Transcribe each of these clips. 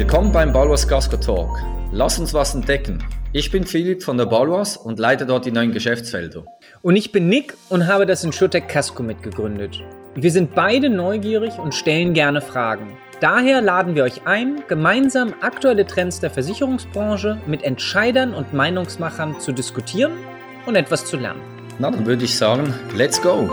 Willkommen beim Balwas Casco Talk. Lass uns was entdecken. Ich bin Philipp von der Balwas und leite dort die neuen Geschäftsfelder. Und ich bin Nick und habe das Insurtech Casco mitgegründet. Wir sind beide neugierig und stellen gerne Fragen. Daher laden wir euch ein, gemeinsam aktuelle Trends der Versicherungsbranche mit Entscheidern und Meinungsmachern zu diskutieren und etwas zu lernen. Na, dann würde ich sagen, let's go!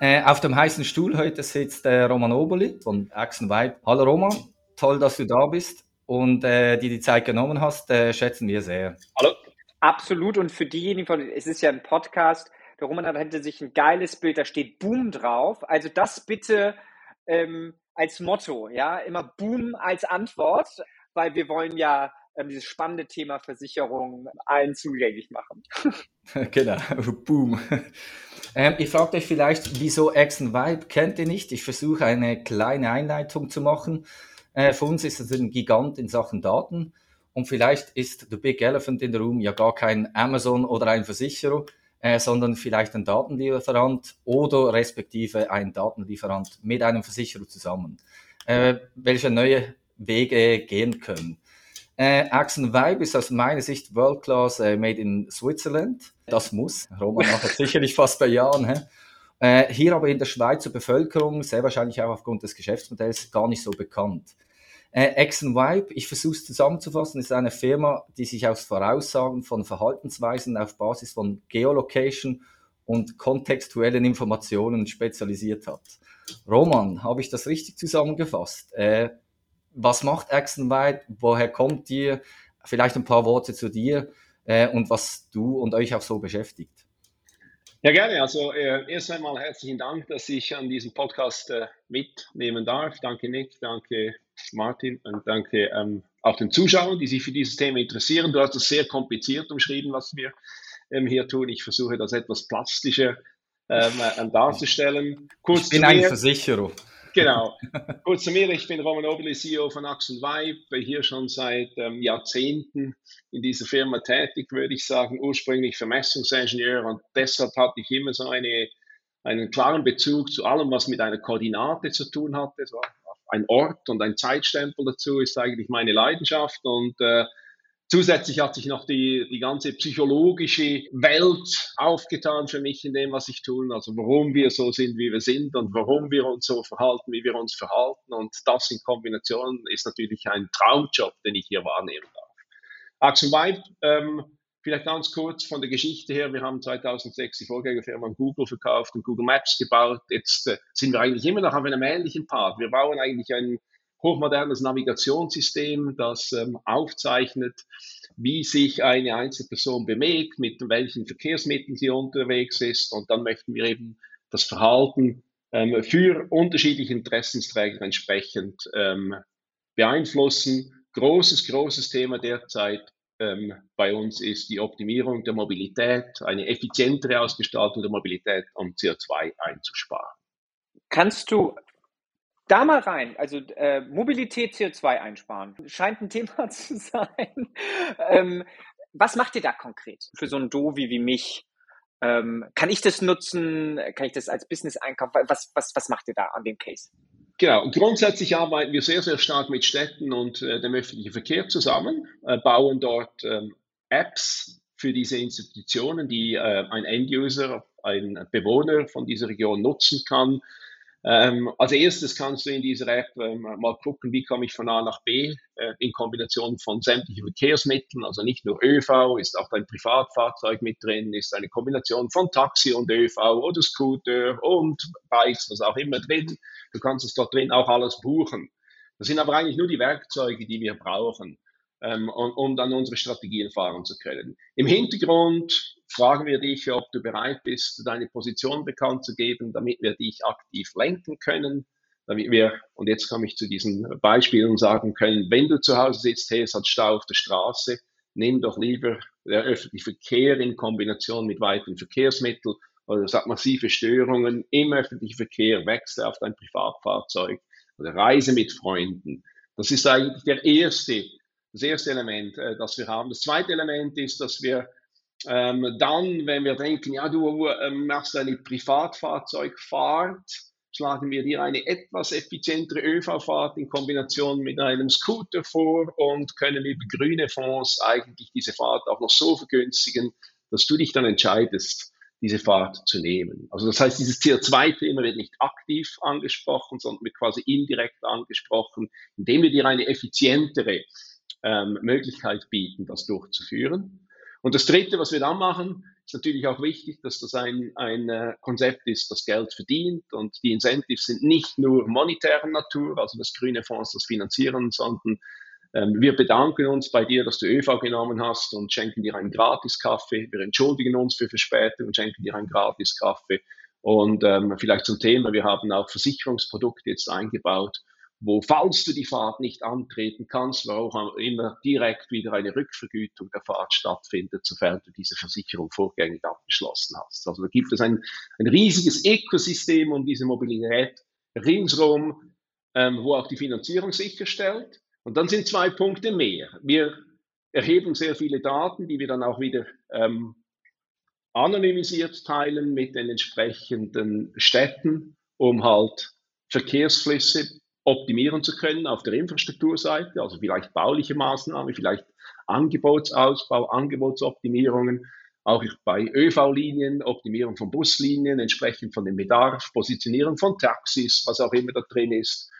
Äh, auf dem heißen Stuhl heute sitzt äh, Roman Oberli von Axen Vibe. Hallo Roman, toll, dass du da bist und äh, dir die Zeit genommen hast, äh, schätzen wir sehr. Hallo. Absolut und für diejenigen von, es ist ja ein Podcast, der Roman hat sich ein geiles Bild, da steht Boom drauf. Also das bitte ähm, als Motto, ja, immer Boom als Antwort, weil wir wollen ja ähm, dieses spannende Thema Versicherung allen zugänglich machen. genau, Boom. Ähm, ihr fragt euch vielleicht, wieso Action Vibe kennt ihr nicht? Ich versuche eine kleine Einleitung zu machen. Äh, für uns ist es ein Gigant in Sachen Daten. Und vielleicht ist The Big Elephant in the Room ja gar kein Amazon oder ein Versicherer, äh, sondern vielleicht ein Datenlieferant oder respektive ein Datenlieferant mit einem Versicherer zusammen, äh, welche neue Wege gehen können. Äh, Axon Vibe ist aus meiner Sicht World Class äh, made in Switzerland. Das muss. Roman macht sicherlich fast bei Jahren. Hä? Äh, hier aber in der Schweizer Bevölkerung, sehr wahrscheinlich auch aufgrund des Geschäftsmodells, gar nicht so bekannt. Äh, Axon Vibe, ich versuche es zusammenzufassen, ist eine Firma, die sich aus Voraussagen von Verhaltensweisen auf Basis von Geolocation und kontextuellen Informationen spezialisiert hat. Roman, habe ich das richtig zusammengefasst? Äh, was macht Axenwide? Woher kommt ihr? Vielleicht ein paar Worte zu dir äh, und was du und euch auch so beschäftigt. Ja, gerne. Also äh, erst einmal herzlichen Dank, dass ich an diesem Podcast äh, mitnehmen darf. Danke Nick, danke Martin und danke ähm, auch den Zuschauern, die sich für dieses Thema interessieren. Du hast es sehr kompliziert umschrieben, was wir ähm, hier tun. Ich versuche das etwas plastischer ähm, äh, darzustellen. Kurz ich bin ein Versicherer. Genau. Kurz zu mir, ich bin Roman Oberli, CEO von Axel Weib, hier schon seit ähm, Jahrzehnten in dieser Firma tätig, würde ich sagen, ursprünglich Vermessungsingenieur und deshalb hatte ich immer so eine, einen klaren Bezug zu allem, was mit einer Koordinate zu tun hatte. So ein Ort und ein Zeitstempel dazu ist eigentlich meine Leidenschaft und äh, Zusätzlich hat sich noch die, die ganze psychologische Welt aufgetan für mich in dem, was ich tue. Also warum wir so sind, wie wir sind und warum wir uns so verhalten, wie wir uns verhalten. Und das in Kombination ist natürlich ein Traumjob, den ich hier wahrnehmen darf. Axel Weib, ähm, vielleicht ganz kurz von der Geschichte her. Wir haben 2006 die Vorgängerfirma Google verkauft und Google Maps gebaut. Jetzt äh, sind wir eigentlich immer noch auf einem ähnlichen Part. Wir bauen eigentlich einen hochmodernes Navigationssystem, das ähm, aufzeichnet, wie sich eine Einzelperson bewegt, mit welchen Verkehrsmitteln sie unterwegs ist. Und dann möchten wir eben das Verhalten ähm, für unterschiedliche Interessensträger entsprechend ähm, beeinflussen. Großes, großes Thema derzeit ähm, bei uns ist die Optimierung der Mobilität, eine effizientere Ausgestaltung der Mobilität, um CO2 einzusparen. Kannst du da mal rein. Also äh, Mobilität, CO2 einsparen. Scheint ein Thema zu sein. ähm, was macht ihr da konkret für so ein Dovi wie mich? Ähm, kann ich das nutzen? Kann ich das als Business einkaufen? Was, was, was macht ihr da an dem Case? Genau, grundsätzlich arbeiten wir sehr, sehr stark mit Städten und äh, dem öffentlichen Verkehr zusammen, äh, bauen dort ähm, Apps für diese Institutionen, die äh, ein End-User, ein Bewohner von dieser Region nutzen kann, ähm, als erstes kannst du in dieser App ähm, mal gucken, wie komme ich von A nach B äh, in Kombination von sämtlichen Verkehrsmitteln, also nicht nur ÖV, ist auch dein Privatfahrzeug mit drin, ist eine Kombination von Taxi und ÖV oder Scooter und Bikes, was auch immer drin. Du kannst es dort drin auch alles buchen. Das sind aber eigentlich nur die Werkzeuge, die wir brauchen ähm, und, um dann unsere Strategien fahren zu können. Im Hintergrund fragen wir dich, ob du bereit bist, deine Position bekannt zu geben, damit wir dich aktiv lenken können, damit wir, und jetzt komme ich zu diesen Beispielen sagen können, wenn du zu Hause sitzt, hey, es hat Stau auf der Straße, nimm doch lieber der öffentliche Verkehr in Kombination mit weiteren Verkehrsmitteln oder es hat massive Störungen im öffentlichen Verkehr, wechsle auf dein Privatfahrzeug oder reise mit Freunden. Das ist eigentlich der erste das erste Element, äh, das wir haben. Das zweite Element ist, dass wir ähm, dann, wenn wir denken, ja, du ähm, machst eine Privatfahrzeugfahrt, schlagen wir dir eine etwas effizientere ÖV-Fahrt in Kombination mit einem Scooter vor und können über grüne Fonds eigentlich diese Fahrt auch noch so vergünstigen, dass du dich dann entscheidest, diese Fahrt zu nehmen. Also das heißt, dieses CO2-Thema wird nicht aktiv angesprochen, sondern wird quasi indirekt angesprochen, indem wir dir eine effizientere ähm, Möglichkeit bieten, das durchzuführen. Und das Dritte, was wir dann machen, ist natürlich auch wichtig, dass das ein, ein äh, Konzept ist, das Geld verdient und die Incentives sind nicht nur monetärer Natur, also dass grüne Fonds das finanzieren, sondern ähm, wir bedanken uns bei dir, dass du ÖV genommen hast und schenken dir einen Gratis-Kaffee. Wir entschuldigen uns für Verspätung und schenken dir einen Gratis-Kaffee. Und ähm, vielleicht zum Thema, wir haben auch Versicherungsprodukte jetzt eingebaut, wo, falls du die Fahrt nicht antreten kannst, wo auch immer direkt wieder eine Rückvergütung der Fahrt stattfindet, sofern du diese Versicherung vorgängig abgeschlossen hast. Also da gibt es ein, ein riesiges Ökosystem um diese Mobilität ringsrum, ähm, wo auch die Finanzierung sicherstellt. Und dann sind zwei Punkte mehr. Wir erheben sehr viele Daten, die wir dann auch wieder ähm, anonymisiert teilen mit den entsprechenden Städten, um halt Verkehrsflüsse optimieren zu können auf der Infrastrukturseite, also vielleicht bauliche Maßnahmen, vielleicht Angebotsausbau, Angebotsoptimierungen, auch bei ÖV-Linien, Optimierung von Buslinien, entsprechend von dem Bedarf, Positionierung von Taxis, was auch immer da drin ist.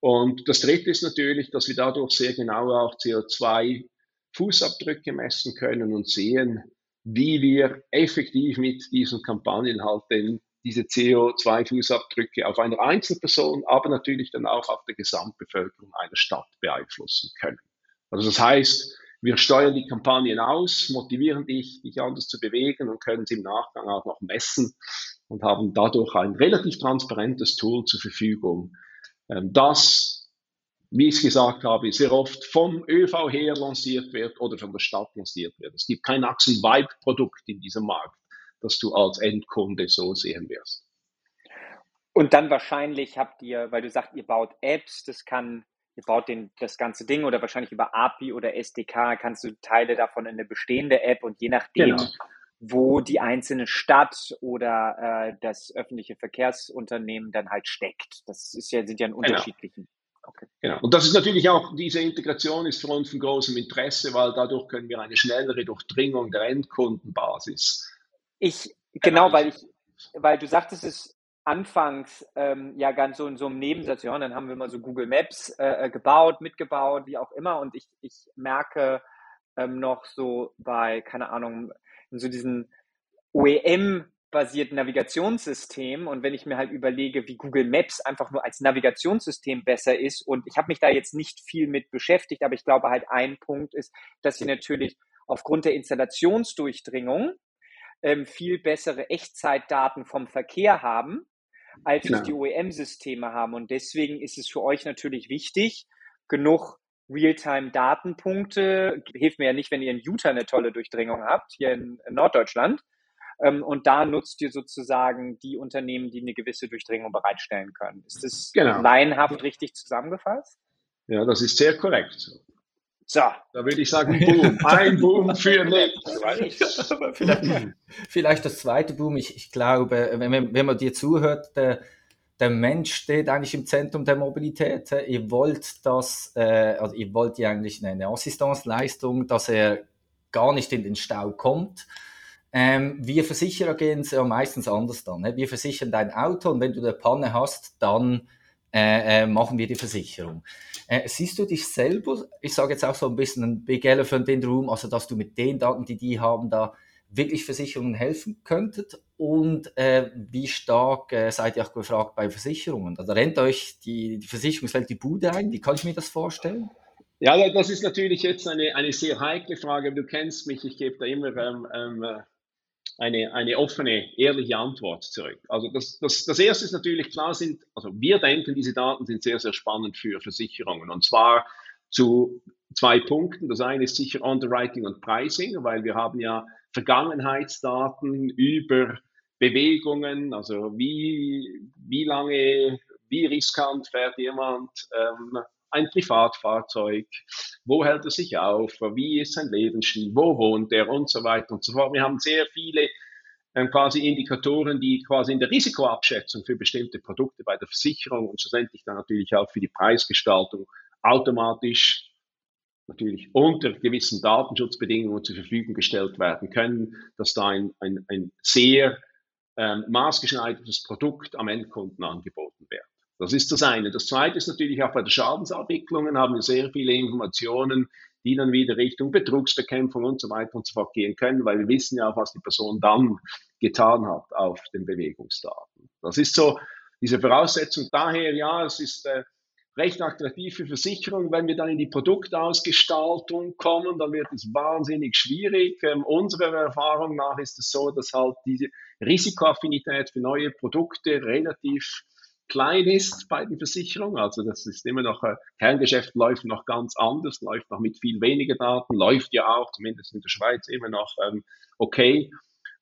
Und das Dritte ist natürlich, dass wir dadurch sehr genau auch CO2-Fußabdrücke messen können und sehen, wie wir effektiv mit diesen Kampagnen halt den diese CO2-Fußabdrücke auf einer Einzelperson, aber natürlich dann auch auf der Gesamtbevölkerung einer Stadt beeinflussen können. Also das heißt, wir steuern die Kampagnen aus, motivieren dich, dich anders zu bewegen und können sie im Nachgang auch noch messen und haben dadurch ein relativ transparentes Tool zur Verfügung, ähm, das, wie ich es gesagt habe, sehr oft vom ÖV her lanciert wird oder von der Stadt lanciert wird. Es gibt kein Achsen-Vibe-Produkt in diesem Markt das du als Endkunde so sehen wirst. Und dann wahrscheinlich habt ihr, weil du sagst, ihr baut Apps, das kann, ihr baut den, das ganze Ding oder wahrscheinlich über API oder SDK kannst du Teile davon in eine bestehende App und je nachdem, genau. wo die einzelne Stadt oder äh, das öffentliche Verkehrsunternehmen dann halt steckt. Das ist ja, sind ja in genau. unterschiedlichen. Genau. Okay. Genau. Und das ist natürlich auch, diese Integration ist für uns von großem Interesse, weil dadurch können wir eine schnellere Durchdringung der Endkundenbasis ich, genau, weil ich, weil du sagtest es anfangs ähm, ja ganz so in so einem Nebensatz, ja, und dann haben wir mal so Google Maps äh, äh, gebaut, mitgebaut, wie auch immer. Und ich, ich merke ähm, noch so bei, keine Ahnung, in so diesen OEM basierten Navigationssystem und wenn ich mir halt überlege, wie Google Maps einfach nur als Navigationssystem besser ist und ich habe mich da jetzt nicht viel mit beschäftigt, aber ich glaube halt ein Punkt ist, dass sie natürlich aufgrund der Installationsdurchdringung ähm, viel bessere Echtzeitdaten vom Verkehr haben, als genau. es die OEM-Systeme haben. Und deswegen ist es für euch natürlich wichtig, genug Realtime-Datenpunkte. Hilft mir ja nicht, wenn ihr in Utah eine tolle Durchdringung habt, hier in, in Norddeutschland. Ähm, und da nutzt ihr sozusagen die Unternehmen, die eine gewisse Durchdringung bereitstellen können. Ist das genau. laienhaft richtig zusammengefasst? Ja, das ist sehr korrekt. So, da würde ich sagen, Boom. Ein Boom für Nick. vielleicht, vielleicht das zweite Boom. Ich, ich glaube, wenn, wenn man dir zuhört, der, der Mensch steht eigentlich im Zentrum der Mobilität. Ihr wollt das, äh, also ihr wollt ja eigentlich eine Assistenzleistung, dass er gar nicht in den Stau kommt. Ähm, wir Versicherer gehen es ja meistens anders dann. Ne? Wir versichern dein Auto und wenn du eine Panne hast, dann äh, äh, machen wir die Versicherung. Äh, siehst du dich selber, ich sage jetzt auch so ein bisschen ein Big Elephant in the Room, also dass du mit den Daten, die die haben, da wirklich Versicherungen helfen könntet und äh, wie stark äh, seid ihr auch gefragt bei Versicherungen? Also rennt euch die, die Versicherungswelt die Bude ein? Wie kann ich mir das vorstellen? Ja, das ist natürlich jetzt eine, eine sehr heikle Frage. Du kennst mich, ich gebe da immer ähm, ähm, eine, eine offene, ehrliche Antwort zurück. Also das, das, das erste ist natürlich klar, sind, also wir denken, diese Daten sind sehr, sehr spannend für Versicherungen. Und zwar zu zwei Punkten. Das eine ist sicher Underwriting und Pricing, weil wir haben ja Vergangenheitsdaten über Bewegungen, also wie, wie lange, wie riskant fährt jemand ähm, ein Privatfahrzeug, wo hält er sich auf, wie ist sein Lebensstil, wo wohnt er und so weiter und so fort. Wir haben sehr viele ähm, quasi Indikatoren, die quasi in der Risikoabschätzung für bestimmte Produkte bei der Versicherung und schlussendlich dann natürlich auch für die Preisgestaltung automatisch natürlich unter gewissen Datenschutzbedingungen zur Verfügung gestellt werden können, dass da ein, ein, ein sehr ähm, maßgeschneidertes Produkt am Endkunden angeboten wird. Das ist das eine. Das zweite ist natürlich auch bei der Schadensabwicklungen haben wir sehr viele Informationen, die dann wieder Richtung Betrugsbekämpfung und so weiter und so fort gehen können, weil wir wissen ja auch, was die Person dann getan hat auf den Bewegungsdaten. Das ist so diese Voraussetzung. Daher, ja, es ist äh, recht attraktiv für Versicherungen. Wenn wir dann in die Produktausgestaltung kommen, dann wird es wahnsinnig schwierig. Ähm, unserer Erfahrung nach ist es so, dass halt diese Risikoaffinität für neue Produkte relativ klein ist bei den Versicherungen. Also das ist immer noch, äh, Kerngeschäft läuft noch ganz anders, läuft noch mit viel weniger Daten, läuft ja auch, zumindest in der Schweiz, immer noch ähm, okay.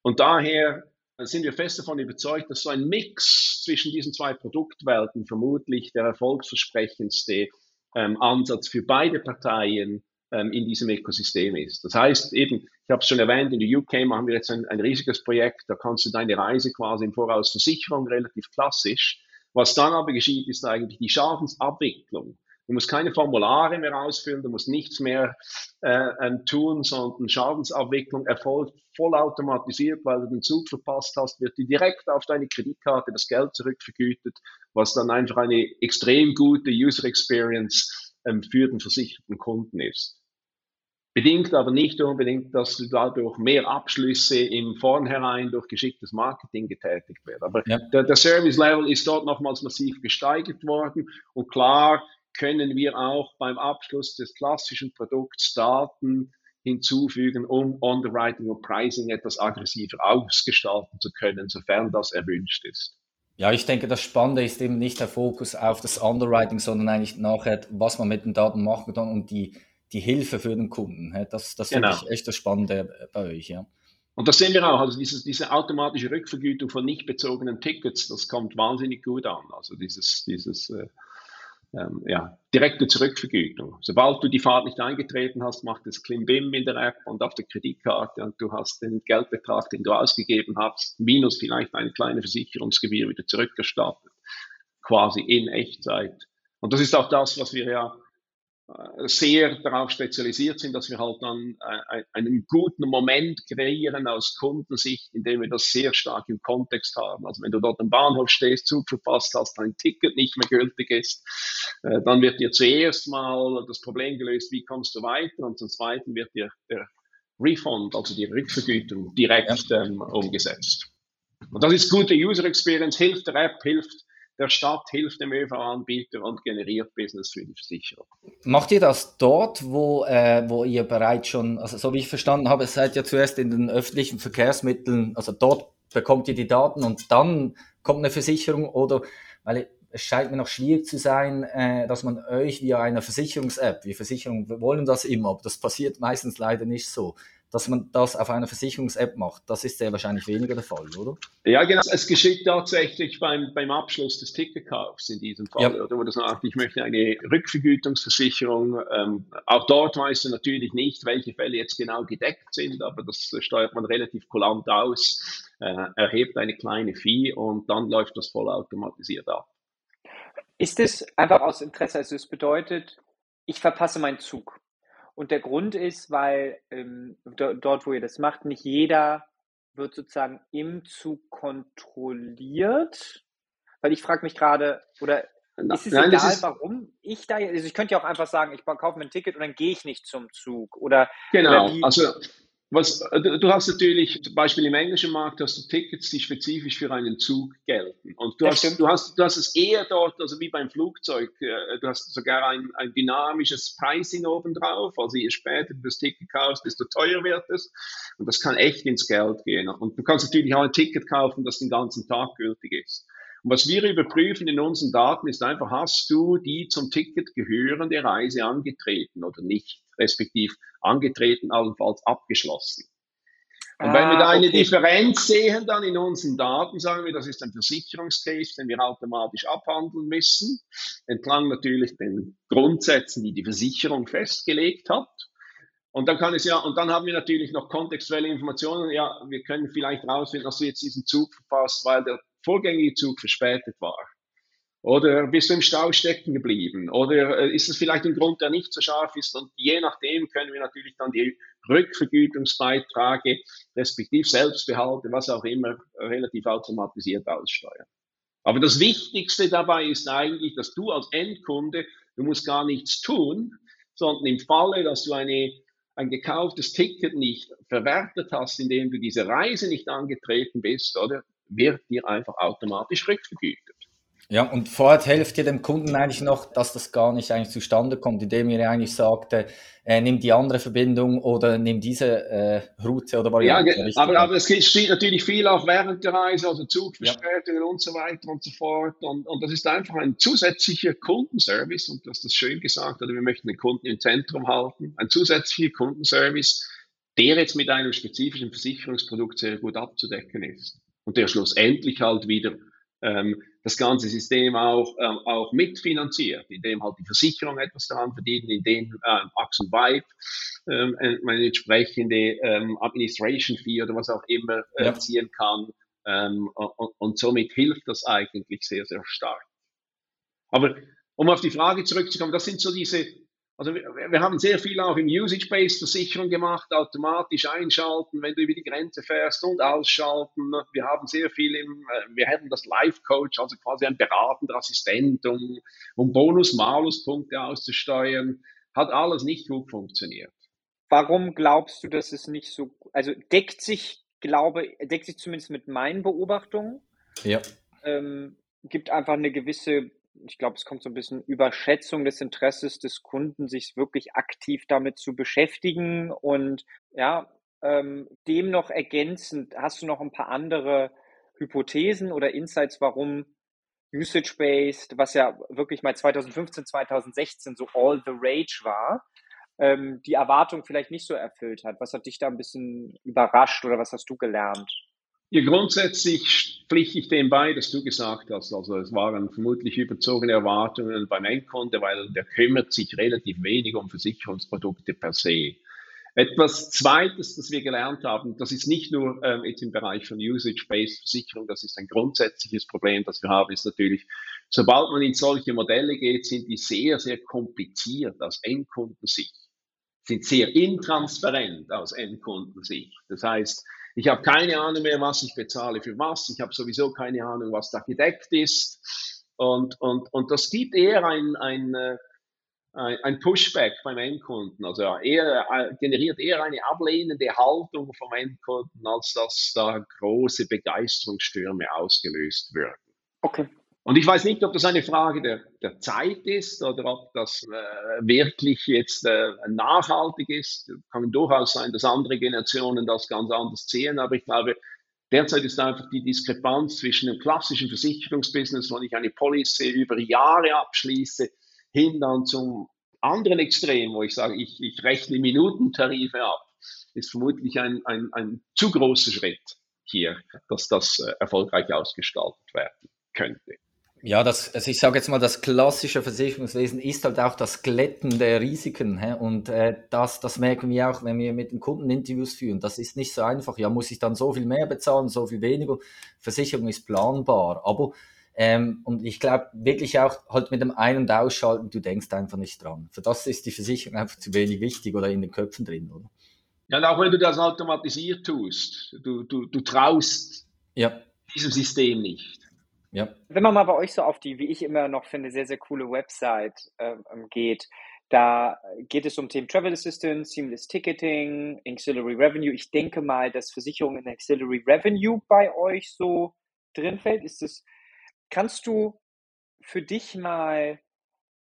Und daher sind wir fest davon überzeugt, dass so ein Mix zwischen diesen zwei Produktwelten vermutlich der erfolgsversprechendste ähm, Ansatz für beide Parteien ähm, in diesem Ökosystem ist. Das heißt eben, ich habe es schon erwähnt, in der UK machen wir jetzt ein, ein riesiges Projekt, da kannst du deine Reise quasi im Voraus Versicherung relativ klassisch. Was dann aber geschieht, ist eigentlich die Schadensabwicklung. Du musst keine Formulare mehr ausfüllen, du musst nichts mehr äh, ähm, tun, sondern Schadensabwicklung erfolgt vollautomatisiert, weil du den Zug verpasst hast, wird dir direkt auf deine Kreditkarte das Geld zurückvergütet, was dann einfach eine extrem gute User Experience ähm, für den versicherten Kunden ist. Bedingt aber nicht unbedingt, dass du dadurch mehr Abschlüsse im Vornherein durch geschicktes Marketing getätigt werden. Aber ja. der, der Service Level ist dort nochmals massiv gesteigert worden und klar, können wir auch beim Abschluss des klassischen Produkts Daten hinzufügen, um Underwriting und Pricing etwas aggressiver ausgestalten zu können, sofern das erwünscht ist. Ja, ich denke, das Spannende ist eben nicht der Fokus auf das Underwriting, sondern eigentlich nachher, was man mit den Daten machen kann und die, die Hilfe für den Kunden. Das, das genau. finde ich echt das Spannende bei euch, ja. Und das sehen wir auch, also dieses, diese automatische Rückvergütung von nicht bezogenen Tickets, das kommt wahnsinnig gut an. Also dieses, dieses äh, ähm, ja, direkte Zurückvergütung. Sobald du die Fahrt nicht eingetreten hast, macht es Klimbim in der App und auf der Kreditkarte und du hast den Geldbetrag, den du ausgegeben hast, minus vielleicht eine kleine Versicherungsgebühr wieder zurückerstattet, quasi in Echtzeit. Und das ist auch das, was wir ja äh, sehr darauf spezialisiert sind, dass wir halt dann äh, einen guten Moment kreieren aus Kundensicht, indem wir das sehr stark im Kontext haben. Also wenn du dort am Bahnhof stehst, Zug verpasst hast, dein Ticket nicht mehr gültig ist, äh, dann wird dir zuerst mal das Problem gelöst, wie kommst du weiter und zum Zweiten wird dir der Refund, also die Rückvergütung direkt ähm, umgesetzt. Und das ist gute User Experience, hilft der App, hilft der Stadt hilft dem ÖV-Anbieter und generiert Business für die Versicherer. Macht ihr das dort, wo, äh, wo ihr bereits schon, also so wie ich verstanden habe, seid ihr zuerst in den öffentlichen Verkehrsmitteln, also dort bekommt ihr die Daten und dann kommt eine Versicherung oder, weil es scheint mir noch schwierig zu sein, äh, dass man euch via einer Versicherungs-App, wir Versicherungen wollen das immer, aber das passiert meistens leider nicht so dass man das auf einer Versicherungs-App macht. Das ist sehr wahrscheinlich weniger der Fall, oder? Ja, genau. Es geschieht tatsächlich beim, beim Abschluss des Ticketkaufs in diesem Fall. Ja. Oder wo du sagst, ich möchte eine Rückvergütungsversicherung. Ähm, auch dort weißt du natürlich nicht, welche Fälle jetzt genau gedeckt sind, aber das steuert man relativ kulant aus, äh, erhebt eine kleine Fee und dann läuft das vollautomatisiert ab. Ist es einfach aus Interesse, also es bedeutet, ich verpasse meinen Zug. Und der Grund ist, weil ähm, dort, wo ihr das macht, nicht jeder wird sozusagen im Zug kontrolliert. Weil ich frage mich gerade, oder ist es Nein, egal, ist, warum ich da, also ich könnte ja auch einfach sagen, ich kaufe mir ein Ticket und dann gehe ich nicht zum Zug. Oder, genau, oder also was, äh, du hast natürlich, zum Beispiel im englischen Markt hast du Tickets, die spezifisch für einen Zug gelten. Und du, hast, du, hast, du hast es eher dort, also wie beim Flugzeug, äh, du hast sogar ein, ein dynamisches Pricing obendrauf. Also je später du das Ticket kaufst, desto teuer wird es. Und das kann echt ins Geld gehen. Und du kannst natürlich auch ein Ticket kaufen, das den ganzen Tag gültig ist. Und was wir überprüfen in unseren Daten ist einfach, hast du die zum Ticket gehörende Reise angetreten oder nicht? respektiv angetreten, allenfalls abgeschlossen. Und ah, wenn wir da eine okay. Differenz sehen, dann in unseren Daten, sagen wir, das ist ein Versicherungscase, den wir automatisch abhandeln müssen, entlang natürlich den Grundsätzen, die die Versicherung festgelegt hat. Und dann kann es ja, und dann haben wir natürlich noch kontextuelle Informationen. Ja, wir können vielleicht rausfinden, dass du jetzt diesen Zug verpasst, weil der vorgängige Zug verspätet war. Oder bist du im Stau stecken geblieben? Oder äh, ist es vielleicht ein Grund, der nicht so scharf ist? Und je nachdem können wir natürlich dann die Rückvergütungsbeiträge, respektive Selbstbehalte, was auch immer, relativ automatisiert aussteuern. Aber das Wichtigste dabei ist eigentlich, dass du als Endkunde, du musst gar nichts tun, sondern im Falle, dass du eine, ein gekauftes Ticket nicht verwertet hast, indem du diese Reise nicht angetreten bist, oder, wird dir einfach automatisch rückvergütet. Ja, und vorher helft ihr dem Kunden eigentlich noch, dass das gar nicht eigentlich zustande kommt, indem ihr eigentlich sagt, äh, nimm die andere Verbindung oder nimm diese äh, Route oder Variante. Ja, aber, aber es steht natürlich viel auch während der Reise, also Zugverspätungen ja. und so weiter und so fort. Und, und das ist einfach ein zusätzlicher Kundenservice und du hast das schön gesagt, oder wir möchten den Kunden im Zentrum halten. Ein zusätzlicher Kundenservice, der jetzt mit einem spezifischen Versicherungsprodukt sehr gut abzudecken ist. Und der schlussendlich halt wieder ähm, das ganze System auch, ähm, auch mitfinanziert, indem halt die Versicherung etwas daran verdient, indem ähm, Axel Vibe ähm, eine entsprechende ähm, Administration Fee oder was auch immer äh, ja. ziehen kann. Ähm, und, und somit hilft das eigentlich sehr, sehr stark. Aber um auf die Frage zurückzukommen, das sind so diese also wir, wir haben sehr viel auch im Usage-Based Versicherung gemacht, automatisch einschalten, wenn du über die Grenze fährst und ausschalten. Wir haben sehr viel im, äh, wir haben das Life-Coach, also quasi ein beratender Assistent, um, um Bonus-Malus-Punkte auszusteuern. Hat alles nicht gut funktioniert. Warum glaubst du, dass es nicht so, also deckt sich, glaube, deckt sich zumindest mit meinen Beobachtungen? Ja. Ähm, gibt einfach eine gewisse ich glaube, es kommt so ein bisschen Überschätzung des Interesses des Kunden, sich wirklich aktiv damit zu beschäftigen. Und ja, ähm, dem noch ergänzend, hast du noch ein paar andere Hypothesen oder Insights, warum Usage-Based, was ja wirklich mal 2015, 2016 so all the rage war, ähm, die Erwartung vielleicht nicht so erfüllt hat. Was hat dich da ein bisschen überrascht oder was hast du gelernt? Ja, grundsätzlich pflichte ich dem bei, dass du gesagt hast. Also es waren vermutlich überzogene Erwartungen beim Endkunde, weil der kümmert sich relativ wenig um Versicherungsprodukte per se. Etwas Zweites, das wir gelernt haben, das ist nicht nur ähm, jetzt im Bereich von Usage-Based Versicherung, das ist ein grundsätzliches Problem, das wir haben, ist natürlich, sobald man in solche Modelle geht, sind die sehr, sehr kompliziert aus Endkundensicht, sind sehr intransparent aus Endkundensicht. Das heißt, ich habe keine Ahnung mehr, was ich bezahle für was. Ich habe sowieso keine Ahnung, was da gedeckt ist. Und, und, und das gibt eher ein, ein, äh, ein Pushback beim Endkunden. Also eher, äh, generiert eher eine ablehnende Haltung vom Endkunden, als dass da große Begeisterungsstürme ausgelöst werden. Okay. Und ich weiß nicht, ob das eine Frage der, der Zeit ist oder ob das äh, wirklich jetzt äh, nachhaltig ist. Kann durchaus sein, dass andere Generationen das ganz anders sehen, aber ich glaube, derzeit ist einfach die Diskrepanz zwischen dem klassischen Versicherungsbusiness, wo ich eine Policy über Jahre abschließe, hin dann zum anderen Extrem, wo ich sage, ich, ich rechne Minutentarife ab, ist vermutlich ein, ein, ein zu großer Schritt hier, dass das äh, erfolgreich ausgestaltet werden könnte. Ja, das, also ich sage jetzt mal, das klassische Versicherungswesen ist halt auch das Glätten der Risiken. Hä? Und äh, das, das merken wir auch, wenn wir mit den Kunden Interviews führen. Das ist nicht so einfach. Ja, muss ich dann so viel mehr bezahlen, so viel weniger? Versicherung ist planbar. Aber, ähm, und ich glaube wirklich auch halt mit dem Ein- und Ausschalten, du denkst einfach nicht dran. Für das ist die Versicherung einfach zu wenig wichtig oder in den Köpfen drin, oder? Ja, und auch wenn du das automatisiert tust, du, du, du traust ja. diesem System nicht. Ja. Wenn man mal bei euch so auf die, wie ich immer noch finde, sehr, sehr coole Website ähm, geht, da geht es um Themen Travel Assistance, Seamless Ticketing, Auxiliary Revenue. Ich denke mal, dass Versicherung in Auxiliary Revenue bei euch so drin fällt. Ist es, kannst du für dich mal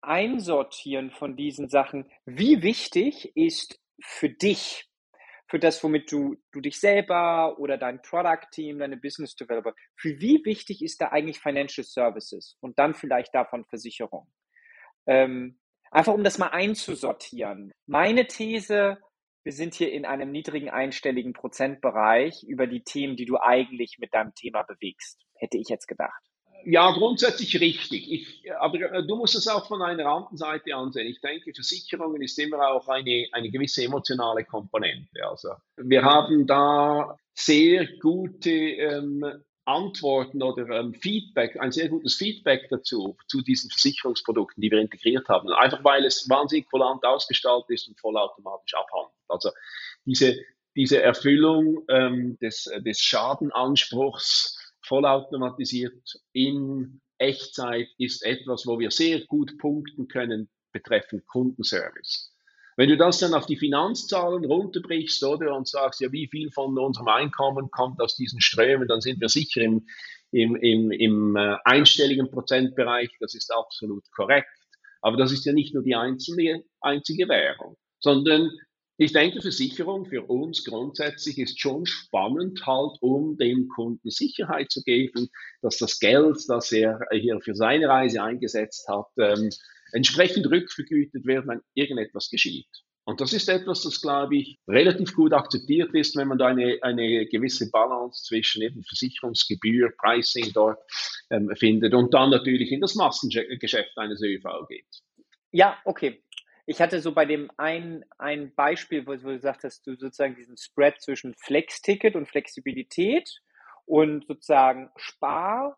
einsortieren von diesen Sachen? Wie wichtig ist für dich für das, womit du, du dich selber oder dein Product Team, deine Business Developer, für wie wichtig ist da eigentlich Financial Services und dann vielleicht davon Versicherung? Ähm, einfach um das mal einzusortieren. Meine These, wir sind hier in einem niedrigen einstelligen Prozentbereich über die Themen, die du eigentlich mit deinem Thema bewegst, hätte ich jetzt gedacht. Ja, grundsätzlich richtig. Ich, aber äh, du musst es auch von einer anderen Seite ansehen. Ich denke, Versicherungen ist immer auch eine, eine gewisse emotionale Komponente. Also wir haben da sehr gute ähm, Antworten oder ähm, Feedback, ein sehr gutes Feedback dazu, zu diesen Versicherungsprodukten, die wir integriert haben. Einfach weil es wahnsinnig volant ausgestaltet ist und vollautomatisch abhandelt. Also diese, diese Erfüllung ähm, des, des Schadenanspruchs vollautomatisiert in Echtzeit ist etwas, wo wir sehr gut punkten können betreffend Kundenservice. Wenn du das dann auf die Finanzzahlen runterbrichst, oder, und sagst, ja, wie viel von unserem Einkommen kommt aus diesen Strömen, dann sind wir sicher im, im, im, im äh, einstelligen Prozentbereich, das ist absolut korrekt. Aber das ist ja nicht nur die einzelne, einzige Währung, sondern ich denke, Versicherung für uns grundsätzlich ist schon spannend, halt, um dem Kunden Sicherheit zu geben, dass das Geld, das er hier für seine Reise eingesetzt hat, ähm, entsprechend rückvergütet wird, wenn irgendetwas geschieht. Und das ist etwas, das, glaube ich, relativ gut akzeptiert ist, wenn man da eine, eine gewisse Balance zwischen eben Versicherungsgebühr, Pricing dort ähm, findet und dann natürlich in das Massengeschäft eines ÖV geht. Ja, okay ich hatte so bei dem ein, ein Beispiel, wo, du gesagt hast, du sozusagen diesen Spread zwischen Flex-Ticket und Flexibilität und sozusagen Spar.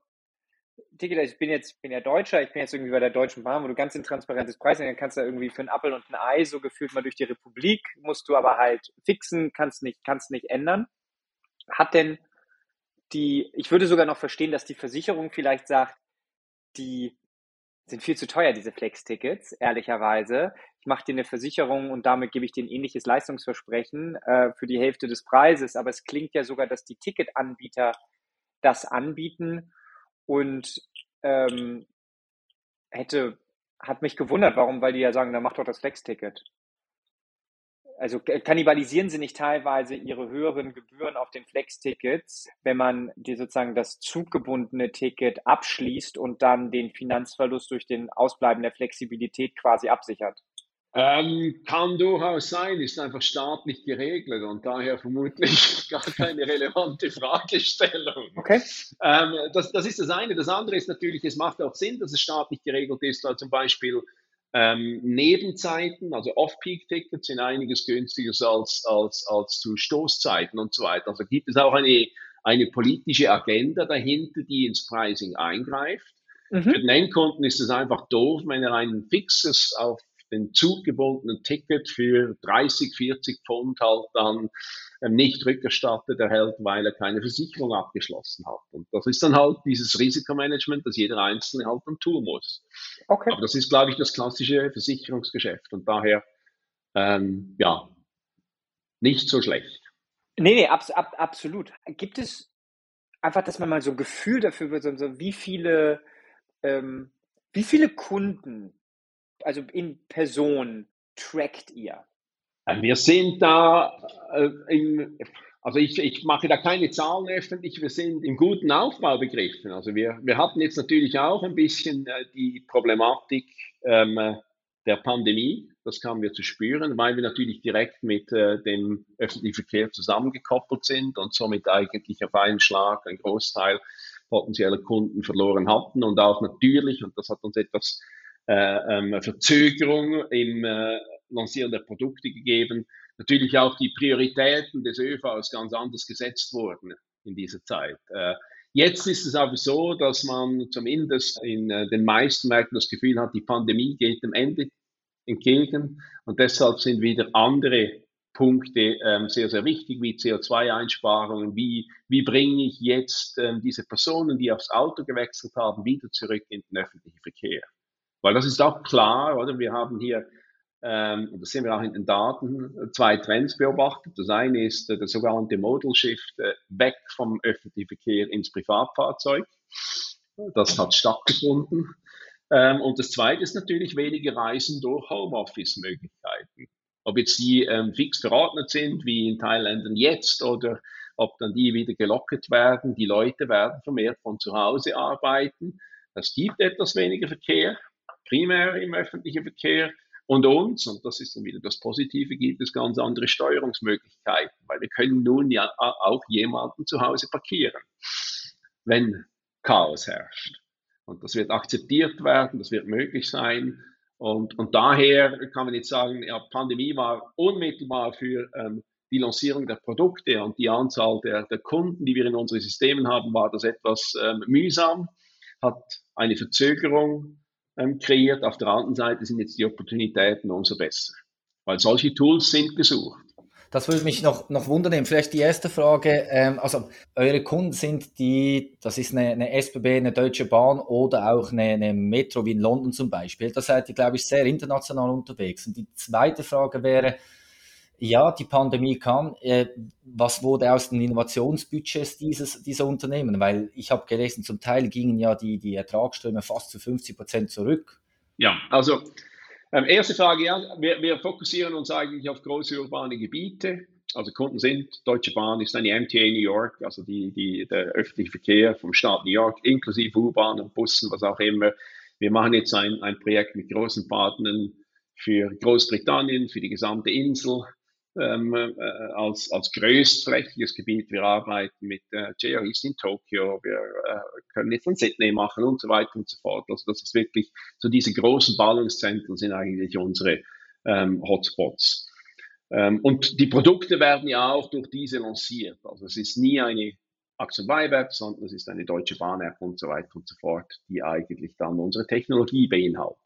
Ticket, also ich bin jetzt, bin ja Deutscher, ich bin jetzt irgendwie bei der Deutschen Bahn, wo du ganz intransparentes Pricing, dann kannst du irgendwie für einen Appel und ein Ei so gefühlt mal durch die Republik, musst du aber halt fixen, kannst nicht, kannst nicht ändern. Hat denn die, ich würde sogar noch verstehen, dass die Versicherung vielleicht sagt, die sind viel zu teuer, diese Flex-Tickets, ehrlicherweise. Ich mache dir eine Versicherung und damit gebe ich dir ein ähnliches Leistungsversprechen äh, für die Hälfte des Preises. Aber es klingt ja sogar, dass die Ticketanbieter das anbieten und ähm, hätte, hat mich gewundert, warum, weil die ja sagen, dann mach doch das Flex-Ticket also kannibalisieren sie nicht teilweise ihre höheren Gebühren auf den Flex-Tickets, wenn man die sozusagen das zuggebundene Ticket abschließt und dann den Finanzverlust durch den Ausbleiben der Flexibilität quasi absichert? Ähm, kann durchaus sein, ist einfach staatlich geregelt und daher vermutlich gar keine relevante Fragestellung. Okay. Ähm, das, das ist das eine. Das andere ist natürlich, es macht auch Sinn, dass es staatlich geregelt ist, weil zum Beispiel ähm, Nebenzeiten, also Off-Peak-Tickets, sind einiges günstiger als, als, als zu Stoßzeiten und so weiter. Also gibt es auch eine, eine politische Agenda dahinter, die ins Pricing eingreift. Mhm. Für den Endkunden ist es einfach doof, wenn er ein fixes auf den Zug gebundenen Ticket für 30, 40 Pfund halt dann nicht rückerstattet erhält, weil er keine Versicherung abgeschlossen hat. Und das ist dann halt dieses Risikomanagement, das jeder Einzelne halt dann tun muss. Okay. Aber das ist, glaube ich, das klassische Versicherungsgeschäft und daher, ähm, ja, nicht so schlecht. Nee, nee, abs ab, absolut. Gibt es einfach, dass man mal so ein Gefühl dafür wird, so, wie viele, ähm, wie viele Kunden also in Person trackt ihr? Äh, wir sind da äh, im, also ich, ich mache da keine Zahlen öffentlich, wir sind im guten Aufbau begriffen. Also wir, wir hatten jetzt natürlich auch ein bisschen äh, die Problematik ähm, der Pandemie, das kamen wir zu spüren, weil wir natürlich direkt mit äh, dem öffentlichen Verkehr zusammengekoppelt sind und somit eigentlich auf einen Schlag einen Großteil potenzieller Kunden verloren hatten und auch natürlich, und das hat uns etwas äh, ähm, Verzögerung im äh, Lancieren der Produkte gegeben. Natürlich auch die Prioritäten des ÖVs ganz anders gesetzt wurden in dieser Zeit. Äh, jetzt ist es aber so, dass man zumindest in äh, den meisten Märkten das Gefühl hat, die Pandemie geht dem Ende entgegen und deshalb sind wieder andere Punkte ähm, sehr, sehr wichtig, wie CO2-Einsparungen, wie, wie bringe ich jetzt ähm, diese Personen, die aufs Auto gewechselt haben, wieder zurück in den öffentlichen Verkehr. Weil das ist auch klar, oder? Wir haben hier, ähm, und das sehen wir auch in den Daten, zwei Trends beobachtet. Das eine ist äh, der sogenannte Modal Shift äh, weg vom öffentlichen Verkehr ins Privatfahrzeug. Das hat stattgefunden. Ähm, und das zweite ist natürlich weniger Reisen durch Homeoffice-Möglichkeiten. Ob jetzt die ähm, fix verordnet sind, wie in Thailändern jetzt, oder ob dann die wieder gelockert werden. Die Leute werden vermehrt von zu Hause arbeiten. Es gibt etwas weniger Verkehr, primär im öffentlichen Verkehr. Und uns, und das ist dann wieder das Positive, gibt es ganz andere Steuerungsmöglichkeiten, weil wir können nun ja auch jemanden zu Hause parkieren, wenn Chaos herrscht. Und das wird akzeptiert werden, das wird möglich sein. Und, und daher kann man jetzt sagen, ja, Pandemie war unmittelbar für ähm, die Lancierung der Produkte und die Anzahl der, der Kunden, die wir in unseren Systemen haben, war das etwas ähm, mühsam, hat eine Verzögerung ähm, kreiert. Auf der anderen Seite sind jetzt die Opportunitäten umso besser, weil solche Tools sind gesucht. Das würde mich noch, noch wundern. Vielleicht die erste Frage. Ähm, also, eure Kunden sind die, das ist eine, eine SBB, eine Deutsche Bahn oder auch eine, eine Metro wie in London zum Beispiel. Da seid ihr, glaube ich, sehr international unterwegs. Und die zweite Frage wäre, ja, die Pandemie kam. Äh, was wurde aus den Innovationsbudgets dieses, dieser Unternehmen? Weil ich habe gelesen, zum Teil gingen ja die, die Ertragsströme fast zu 50 Prozent zurück. Ja, also ähm, erste Frage, ja, wir, wir, fokussieren uns eigentlich auf große urbane Gebiete. Also Kunden sind, Deutsche Bahn ist eine MTA New York, also die, die, der öffentliche Verkehr vom Staat New York, inklusive U-Bahnen, Bussen, was auch immer. Wir machen jetzt ein, ein Projekt mit großen Partnern für Großbritannien, für die gesamte Insel, ähm, äh, als, als größtflächiges Gebiet. Wir arbeiten mit äh, JR in Tokio, wir äh, können jetzt in Sydney machen und so weiter und so fort. Also das ist wirklich, so diese großen Ballungszentren sind eigentlich unsere ähm, Hotspots. Ähm, und die Produkte werden ja auch durch diese lanciert. Also es ist nie eine Action Buy-App, sondern es ist eine Deutsche Bahn-App und so weiter und so fort, die eigentlich dann unsere Technologie beinhaltet.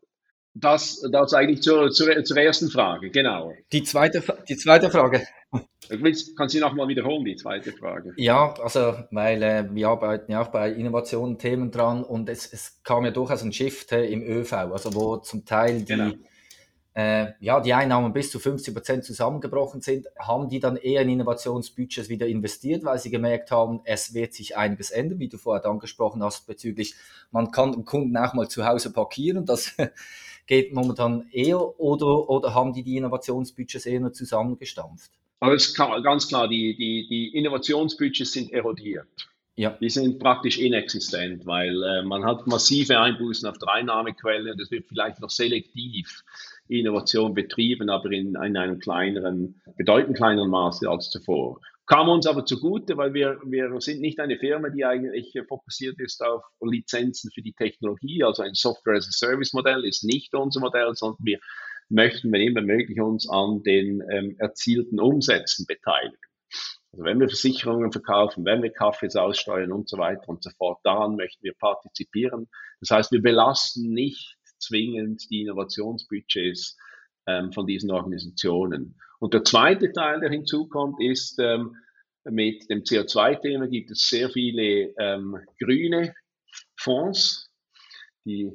Das, das eigentlich zur, zur, zur ersten Frage, genau. Die zweite, die zweite Frage. Willst, kannst du nochmal wiederholen, die zweite Frage? Ja, also, weil äh, wir arbeiten ja auch bei Innovationen Themen dran und es, es kam ja durchaus ein Shift äh, im ÖV, also wo zum Teil die, genau. äh, ja, die Einnahmen bis zu 50 Prozent zusammengebrochen sind, haben die dann eher in Innovationsbudgets wieder investiert, weil sie gemerkt haben, es wird sich einiges ändern, wie du vorher angesprochen hast, bezüglich, man kann den Kunden auch mal zu Hause parkieren, das geht momentan eher oder, oder haben die die Innovationsbudgets eher nur zusammengestampft? Aber es ist ganz klar, die, die, die Innovationsbudgets sind erodiert. Ja. Die sind praktisch inexistent, weil äh, man hat massive Einbußen auf der Einnahmequelle und es wird vielleicht noch selektiv Innovation betrieben, aber in, in einem kleineren, bedeutend kleineren Maße als zuvor. Kam uns aber zugute, weil wir, wir sind nicht eine Firma, die eigentlich fokussiert ist auf Lizenzen für die Technologie. Also ein Software-as-a-Service-Modell ist nicht unser Modell, sondern wir möchten, wenn immer möglich, uns an den ähm, erzielten Umsätzen beteiligen. Also wenn wir Versicherungen verkaufen, wenn wir Kaffees aussteuern und so weiter und so fort, daran möchten wir partizipieren. Das heißt, wir belasten nicht zwingend die Innovationsbudgets ähm, von diesen Organisationen. Und der zweite Teil, der hinzukommt, ist, ähm, mit dem CO2-Thema gibt es sehr viele ähm, grüne Fonds, die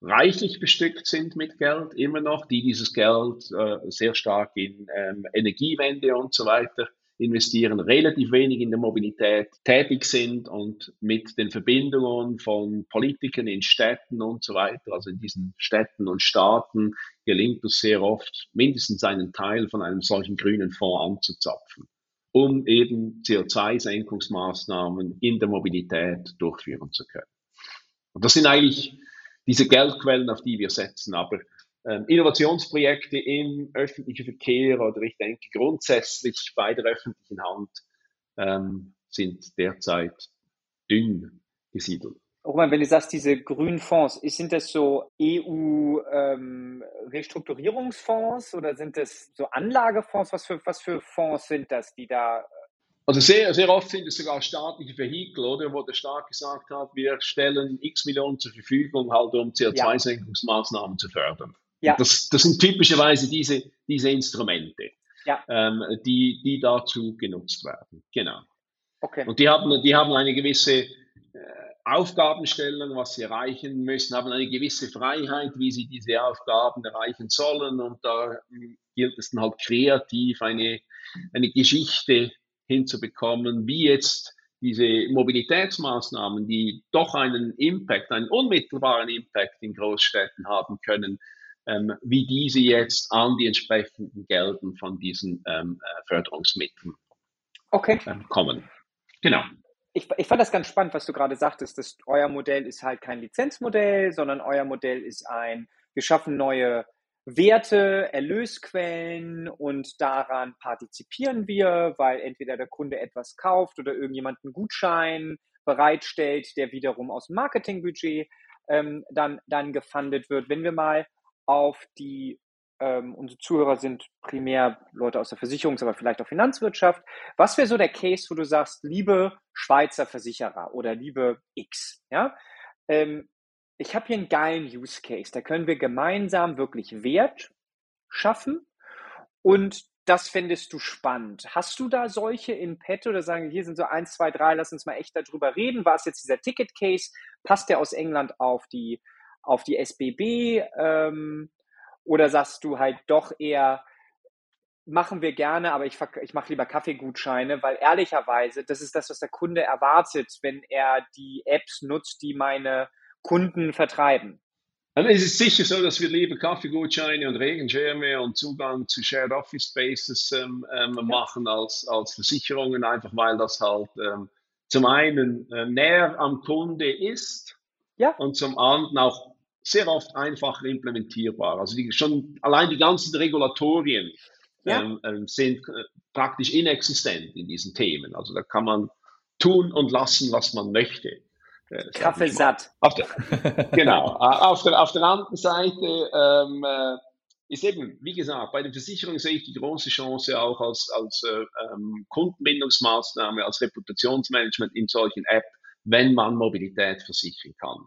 reichlich bestückt sind mit Geld, immer noch, die dieses Geld äh, sehr stark in ähm, Energiewende und so weiter investieren, relativ wenig in der Mobilität tätig sind und mit den Verbindungen von Politikern in Städten und so weiter, also in diesen Städten und Staaten, gelingt es sehr oft, mindestens einen Teil von einem solchen grünen Fonds anzuzapfen, um eben CO2-Senkungsmaßnahmen in der Mobilität durchführen zu können. Und das sind eigentlich diese Geldquellen, auf die wir setzen. Aber Innovationsprojekte im öffentlichen Verkehr oder ich denke grundsätzlich bei der öffentlichen Hand ähm, sind derzeit dünn gesiedelt. Roman, wenn du sagst, diese grünen Fonds, sind das so EU-Restrukturierungsfonds ähm, oder sind das so Anlagefonds? Was für, was für Fonds sind das, die da also sehr, sehr oft sind es sogar staatliche Vehikel, oder, wo der Staat gesagt hat, wir stellen x Millionen zur Verfügung, halt um CO2-Senkungsmaßnahmen ja. zu fördern. Ja. Das, das sind typischerweise diese, diese Instrumente, ja. ähm, die, die dazu genutzt werden. Genau. Okay. Und die haben, die haben eine gewisse äh, Aufgabenstellung, was sie erreichen müssen, haben eine gewisse Freiheit, wie sie diese Aufgaben erreichen sollen. Und da hm, gilt es dann halt kreativ eine, eine Geschichte hinzubekommen, wie jetzt diese Mobilitätsmaßnahmen, die doch einen Impact, einen unmittelbaren Impact in Großstädten haben können, ähm, wie diese jetzt an die entsprechenden Gelden von diesen ähm, äh, Förderungsmitteln okay. ähm, kommen. Genau. Ich, ich fand das ganz spannend, was du gerade sagtest, dass euer Modell ist halt kein Lizenzmodell, sondern euer Modell ist ein, wir schaffen neue Werte, Erlösquellen und daran partizipieren wir, weil entweder der Kunde etwas kauft oder irgendjemand einen Gutschein bereitstellt, der wiederum aus dem Marketingbudget ähm, dann, dann gefundet wird. Wenn wir mal auf die, ähm, unsere Zuhörer sind primär Leute aus der Versicherungs-, aber vielleicht auch Finanzwirtschaft. Was wäre so der Case, wo du sagst, liebe Schweizer Versicherer oder liebe X, ja, ähm, ich habe hier einen geilen Use Case, da können wir gemeinsam wirklich Wert schaffen und das fändest du spannend. Hast du da solche in petto oder sagen, hier sind so eins, zwei, drei, lass uns mal echt darüber reden. War es jetzt dieser Ticket-Case? Passt der aus England auf die, auf die SBB? Ähm, oder sagst du halt doch eher, machen wir gerne, aber ich, ich mache lieber Kaffeegutscheine, weil ehrlicherweise, das ist das, was der Kunde erwartet, wenn er die Apps nutzt, die meine Kunden vertreiben. Dann ist es sicher so, dass wir lieber Kaffeegutscheine und Regenschirme und Zugang zu Shared Office Spaces ähm, ähm, ja. machen als, als Versicherungen, einfach weil das halt ähm, zum einen äh, näher am Kunde ist ja. und zum anderen auch sehr oft einfach implementierbar. Also die, schon allein die ganzen Regulatorien ja. Ähm, ähm, sind äh, praktisch inexistent in diesen Themen. Also da kann man tun und lassen, was man möchte. Kaffee satt. Auf der, genau. auf, der, auf der anderen Seite ähm, äh, ist eben, wie gesagt, bei den Versicherungen sehe ich die große Chance auch als, als äh, ähm, Kundenbindungsmaßnahme, als Reputationsmanagement in solchen Apps, wenn man Mobilität versichern kann.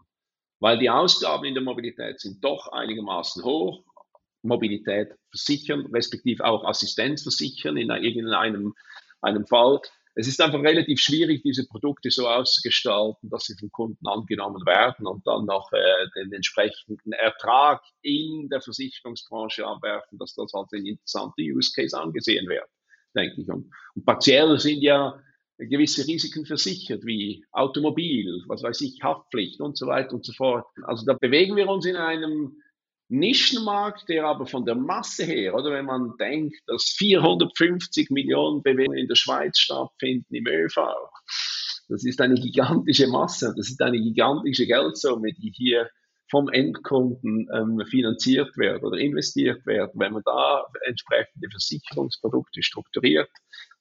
Weil die Ausgaben in der Mobilität sind doch einigermaßen hoch. Mobilität versichern, respektive auch Assistenz versichern in irgendeinem einem Fall es ist einfach relativ schwierig, diese Produkte so auszugestalten, dass sie vom Kunden angenommen werden und dann noch äh, den entsprechenden Ertrag in der Versicherungsbranche abwerfen, dass das als ein interessanter Use Case angesehen wird, denke ich. Und, und partiell sind ja gewisse Risiken versichert, wie Automobil, was weiß ich, Haftpflicht und so weiter und so fort. Also da bewegen wir uns in einem Nischenmarkt, der aber von der Masse her, oder wenn man denkt, dass 450 Millionen Bewegungen in der Schweiz stattfinden im ÖV, das ist eine gigantische Masse, das ist eine gigantische Geldsumme, die hier vom Endkunden ähm, finanziert wird oder investiert wird. Wenn man da entsprechende Versicherungsprodukte strukturiert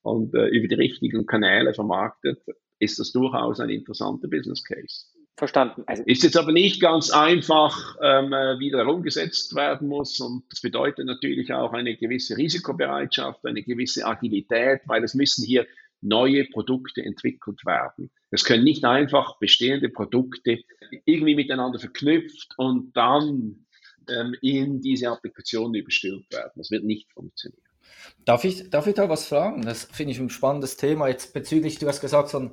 und äh, über die richtigen Kanäle vermarktet, ist das durchaus ein interessanter Business Case. Verstanden. Also ist jetzt aber nicht ganz einfach, ähm, äh, wie der umgesetzt werden muss. Und das bedeutet natürlich auch eine gewisse Risikobereitschaft, eine gewisse Agilität, weil es müssen hier neue Produkte entwickelt werden. Es können nicht einfach bestehende Produkte irgendwie miteinander verknüpft und dann ähm, in diese Applikation überstülpt werden. Das wird nicht funktionieren. Darf ich, darf ich da was fragen? Das finde ich ein spannendes Thema. Jetzt bezüglich, du hast gesagt, so ein,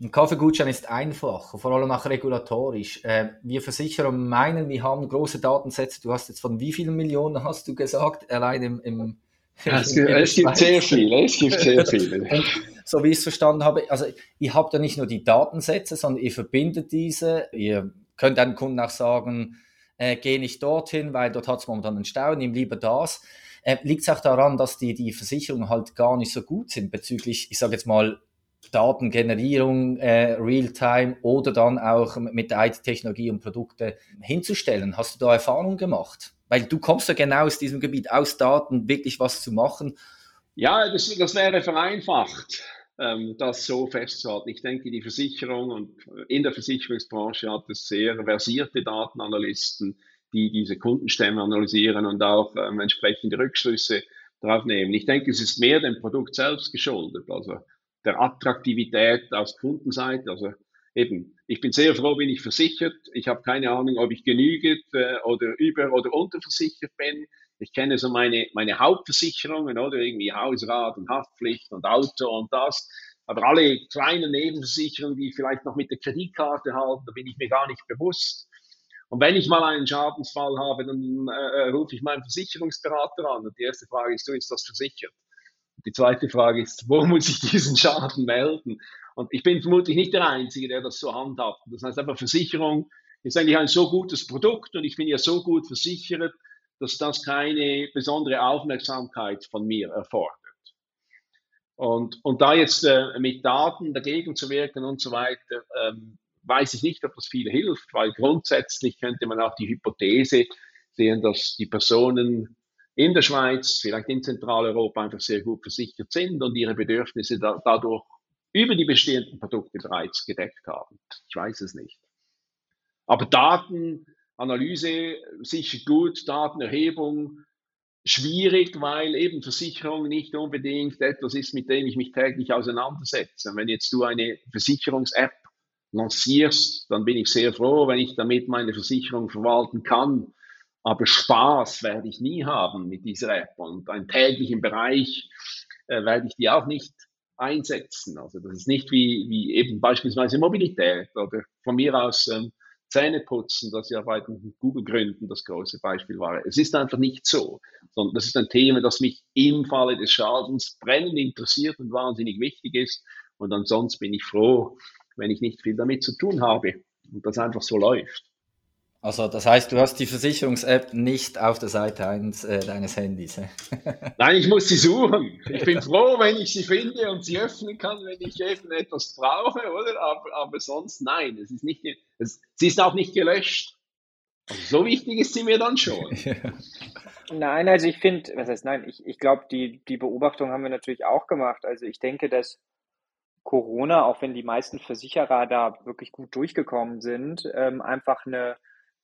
ein Kaffeegutschein ist einfach, vor allem auch regulatorisch. Äh, wir Versicherer meinen, wir haben große Datensätze. Du hast jetzt von wie vielen Millionen hast du gesagt, allein im, im es, gibt, es gibt sehr viele, es gibt sehr viele. so wie ich es verstanden habe, also ihr habt ja nicht nur die Datensätze, sondern ihr verbindet diese. Ihr könnt einem Kunden auch sagen, äh, geh nicht dorthin, weil dort hat es momentan einen Stau, nimm lieber das. Äh, Liegt es auch daran, dass die, die Versicherungen halt gar nicht so gut sind bezüglich, ich sage jetzt mal, Datengenerierung, äh, Realtime oder dann auch mit der IT-Technologie und Produkte hinzustellen. Hast du da Erfahrung gemacht? Weil du kommst ja genau aus diesem Gebiet, aus Daten wirklich was zu machen. Ja, das, das wäre vereinfacht, das so festzuhalten. Ich denke, die Versicherung und in der Versicherungsbranche hat es sehr versierte Datenanalysten, die diese Kundenstämme analysieren und auch ähm, entsprechende Rückschlüsse darauf nehmen. Ich denke, es ist mehr dem Produkt selbst geschuldet, also der Attraktivität aus Kundenseite. Also eben, ich bin sehr froh, bin ich versichert. Ich habe keine Ahnung, ob ich genügend äh, oder über- oder unterversichert bin. Ich kenne so meine, meine Hauptversicherungen, oder irgendwie Hausrat und Haftpflicht und Auto und das. Aber alle kleinen Nebenversicherungen, die ich vielleicht noch mit der Kreditkarte halten, da bin ich mir gar nicht bewusst. Und wenn ich mal einen Schadensfall habe, dann äh, rufe ich meinen Versicherungsberater an. Und die erste Frage ist, du ist das versichert? Und die zweite Frage ist, wo muss ich diesen Schaden melden? Und ich bin vermutlich nicht der Einzige, der das so handhabt. Das heißt aber, Versicherung ist eigentlich ein so gutes Produkt und ich bin ja so gut versichert, dass das keine besondere Aufmerksamkeit von mir erfordert. Und, und da jetzt äh, mit Daten dagegen zu wirken und so weiter, ähm, weiß ich nicht, ob das viel hilft, weil grundsätzlich könnte man auch die Hypothese sehen, dass die Personen in der Schweiz, vielleicht in Zentraleuropa einfach sehr gut versichert sind und ihre Bedürfnisse da, dadurch über die bestehenden Produkte bereits gedeckt haben. Ich weiß es nicht. Aber Datenanalyse sicher gut, Datenerhebung schwierig, weil eben Versicherung nicht unbedingt etwas ist, mit dem ich mich täglich auseinandersetze. Wenn jetzt du eine Versicherungs-App lancierst, dann bin ich sehr froh, wenn ich damit meine Versicherung verwalten kann. Aber Spaß werde ich nie haben mit dieser App und einen täglichen Bereich äh, werde ich die auch nicht einsetzen. Also das ist nicht wie, wie eben beispielsweise Mobilität oder von mir aus ähm, Zähneputzen, das ja bei den Google-Gründen das große Beispiel war. Es ist einfach nicht so, sondern das ist ein Thema, das mich im Falle des Schadens brennend interessiert und wahnsinnig wichtig ist. Und ansonsten bin ich froh, wenn ich nicht viel damit zu tun habe und das einfach so läuft. Also das heißt, du hast die Versicherungs-App nicht auf der Seite 1 äh, deines Handys. Nein, ich muss sie suchen. Ich bin froh, wenn ich sie finde und sie öffnen kann, wenn ich eben etwas brauche, oder? Aber, aber sonst nein, es ist nicht, es, sie ist auch nicht gelöscht. Also so wichtig ist sie mir dann schon. Nein, also ich finde, was heißt nein, ich, ich glaube, die, die Beobachtung haben wir natürlich auch gemacht. Also ich denke, dass Corona, auch wenn die meisten Versicherer da wirklich gut durchgekommen sind, ähm, einfach eine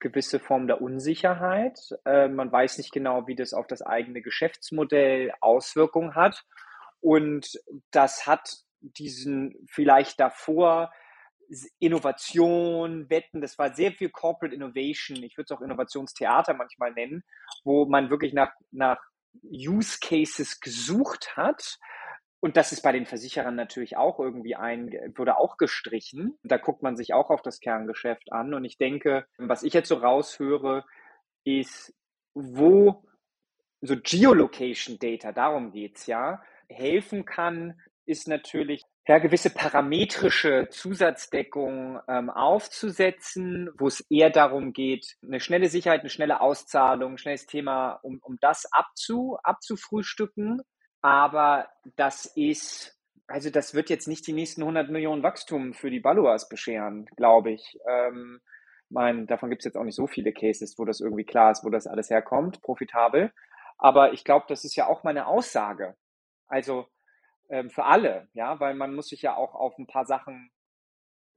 gewisse Form der Unsicherheit. Äh, man weiß nicht genau, wie das auf das eigene Geschäftsmodell Auswirkungen hat. Und das hat diesen vielleicht davor Innovation, Wetten, das war sehr viel Corporate Innovation, ich würde es auch Innovationstheater manchmal nennen, wo man wirklich nach, nach Use Cases gesucht hat, und das ist bei den Versicherern natürlich auch irgendwie ein, wurde auch gestrichen. Da guckt man sich auch auf das Kerngeschäft an. Und ich denke, was ich jetzt so raushöre, ist, wo so Geolocation Data, darum geht's ja, helfen kann, ist natürlich ja, gewisse parametrische Zusatzdeckung ähm, aufzusetzen, wo es eher darum geht, eine schnelle Sicherheit, eine schnelle Auszahlung, ein schnelles Thema, um, um das abzu, abzufrühstücken aber das ist, also das wird jetzt nicht die nächsten 100 Millionen Wachstum für die Baluas bescheren, glaube ich. Ähm, mein, davon gibt es jetzt auch nicht so viele Cases, wo das irgendwie klar ist, wo das alles herkommt, profitabel. Aber ich glaube, das ist ja auch meine Aussage. Also ähm, für alle, ja, weil man muss sich ja auch auf ein paar Sachen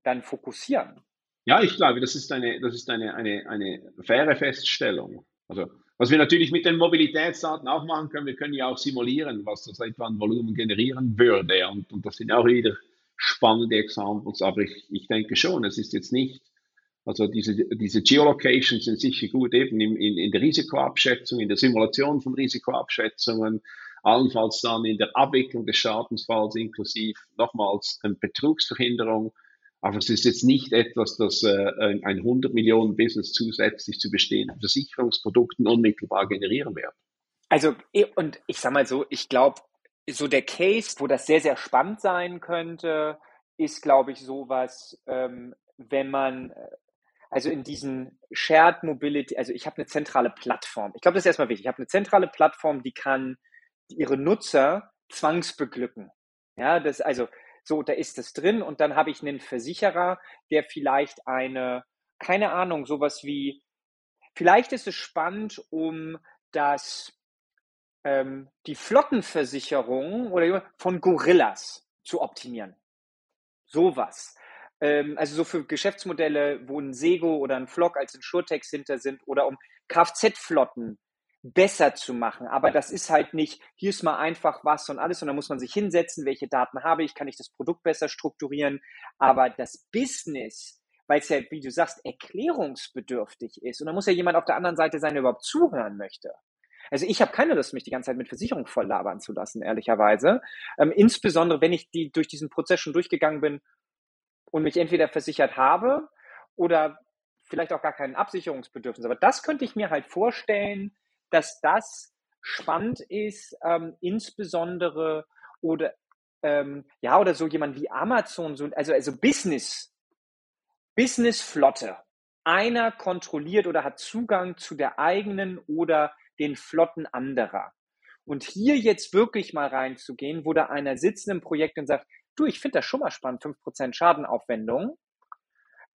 dann fokussieren. Ja, ich glaube, das ist eine, das ist eine, eine, eine faire Feststellung. Also was wir natürlich mit den Mobilitätsdaten auch machen können, wir können ja auch simulieren, was das etwa an Volumen generieren würde. Und, und das sind auch wieder spannende Examples. Aber ich, ich denke schon, es ist jetzt nicht, also diese, diese Geolocations sind sicher gut eben in, in, in der Risikoabschätzung, in der Simulation von Risikoabschätzungen, allenfalls dann in der Abwicklung des Schadensfalls inklusive nochmals Betrugsverhinderung. Aber es ist jetzt nicht etwas, das äh, ein 100 Millionen Business zusätzlich zu bestehenden Versicherungsprodukten unmittelbar generieren wird. Also, und ich sag mal so, ich glaube, so der Case, wo das sehr, sehr spannend sein könnte, ist, glaube ich, sowas, ähm, wenn man, äh, also in diesen Shared Mobility, also ich habe eine zentrale Plattform. Ich glaube, das ist erstmal wichtig. Ich habe eine zentrale Plattform, die kann ihre Nutzer zwangsbeglücken. Ja, das, also so, da ist es drin und dann habe ich einen Versicherer, der vielleicht eine, keine Ahnung, sowas wie, vielleicht ist es spannend, um das, ähm, die Flottenversicherung oder von Gorillas zu optimieren. Sowas. Ähm, also so für Geschäftsmodelle, wo ein Sego oder ein Flock als ein Surtex hinter sind oder um Kfz-Flotten besser zu machen. Aber das ist halt nicht, hier ist mal einfach was und alles, dann muss man sich hinsetzen, welche Daten habe ich, kann ich das Produkt besser strukturieren. Aber das Business, weil es ja, wie du sagst, erklärungsbedürftig ist. Und da muss ja jemand auf der anderen Seite sein, der überhaupt zuhören möchte. Also ich habe keine Lust, mich die ganze Zeit mit Versicherung voll labern zu lassen, ehrlicherweise. Ähm, insbesondere, wenn ich die durch diesen Prozess schon durchgegangen bin und mich entweder versichert habe oder vielleicht auch gar kein Absicherungsbedürfnis. Aber das könnte ich mir halt vorstellen, dass das spannend ist, ähm, insbesondere oder ähm, ja oder so jemand wie Amazon, so, also also Business, Business Flotte. Einer kontrolliert oder hat Zugang zu der eigenen oder den Flotten anderer. Und hier jetzt wirklich mal reinzugehen, wo da einer sitzt im Projekt und sagt, du, ich finde das schon mal spannend, 5% Schadenaufwendung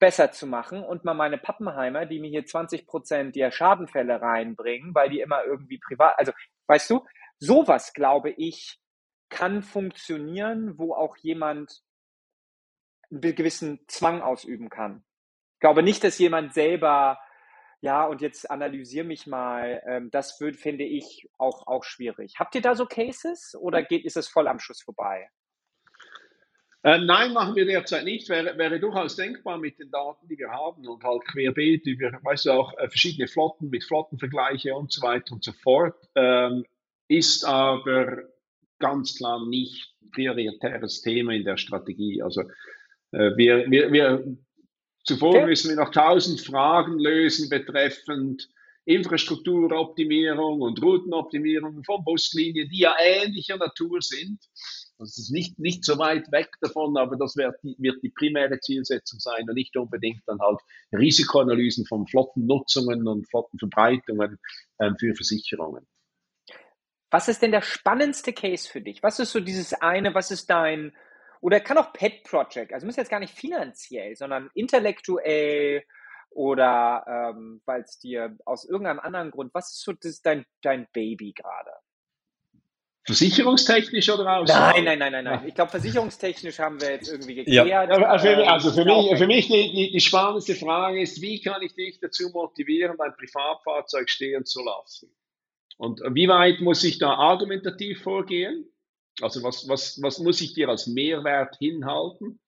besser zu machen und mal meine Pappenheimer, die mir hier 20 Prozent der Schadenfälle reinbringen, weil die immer irgendwie privat, also weißt du, sowas glaube ich kann funktionieren, wo auch jemand einen gewissen Zwang ausüben kann. glaube nicht, dass jemand selber, ja, und jetzt analysiere mich mal, ähm, das wird, finde ich, auch, auch schwierig. Habt ihr da so Cases oder geht, ist es voll am Schuss vorbei? Äh, nein, machen wir derzeit nicht. Wäre, wäre durchaus denkbar mit den Daten, die wir haben und halt querbeet über, weißt du, auch äh, verschiedene Flotten mit Flottenvergleiche und so weiter und so fort. Ähm, ist aber ganz klar nicht prioritäres Thema in der Strategie. Also äh, wir, wir, wir zuvor okay. müssen wir noch tausend Fragen lösen betreffend Infrastrukturoptimierung und Routenoptimierung von Buslinien, die ja ähnlicher Natur sind. Das ist nicht, nicht so weit weg davon, aber das wird die, wird die primäre Zielsetzung sein und nicht unbedingt dann halt Risikoanalysen von Flottennutzungen und Flottenverbreitungen ähm, für Versicherungen. Was ist denn der spannendste Case für dich? Was ist so dieses eine, was ist dein, oder kann auch Pet Project, also muss jetzt gar nicht finanziell, sondern intellektuell oder ähm, weil es dir aus irgendeinem anderen Grund, was ist so das, dein, dein Baby gerade? Versicherungstechnisch oder aus? Nein, nein, nein, nein, nein. Ich glaube, versicherungstechnisch haben wir jetzt irgendwie geklärt. Ja. Also für, also für mich, für mich die, die, die, spannendste Frage ist, wie kann ich dich dazu motivieren, dein Privatfahrzeug stehen zu lassen? Und wie weit muss ich da argumentativ vorgehen? Also was, was, was muss ich dir als Mehrwert hinhalten?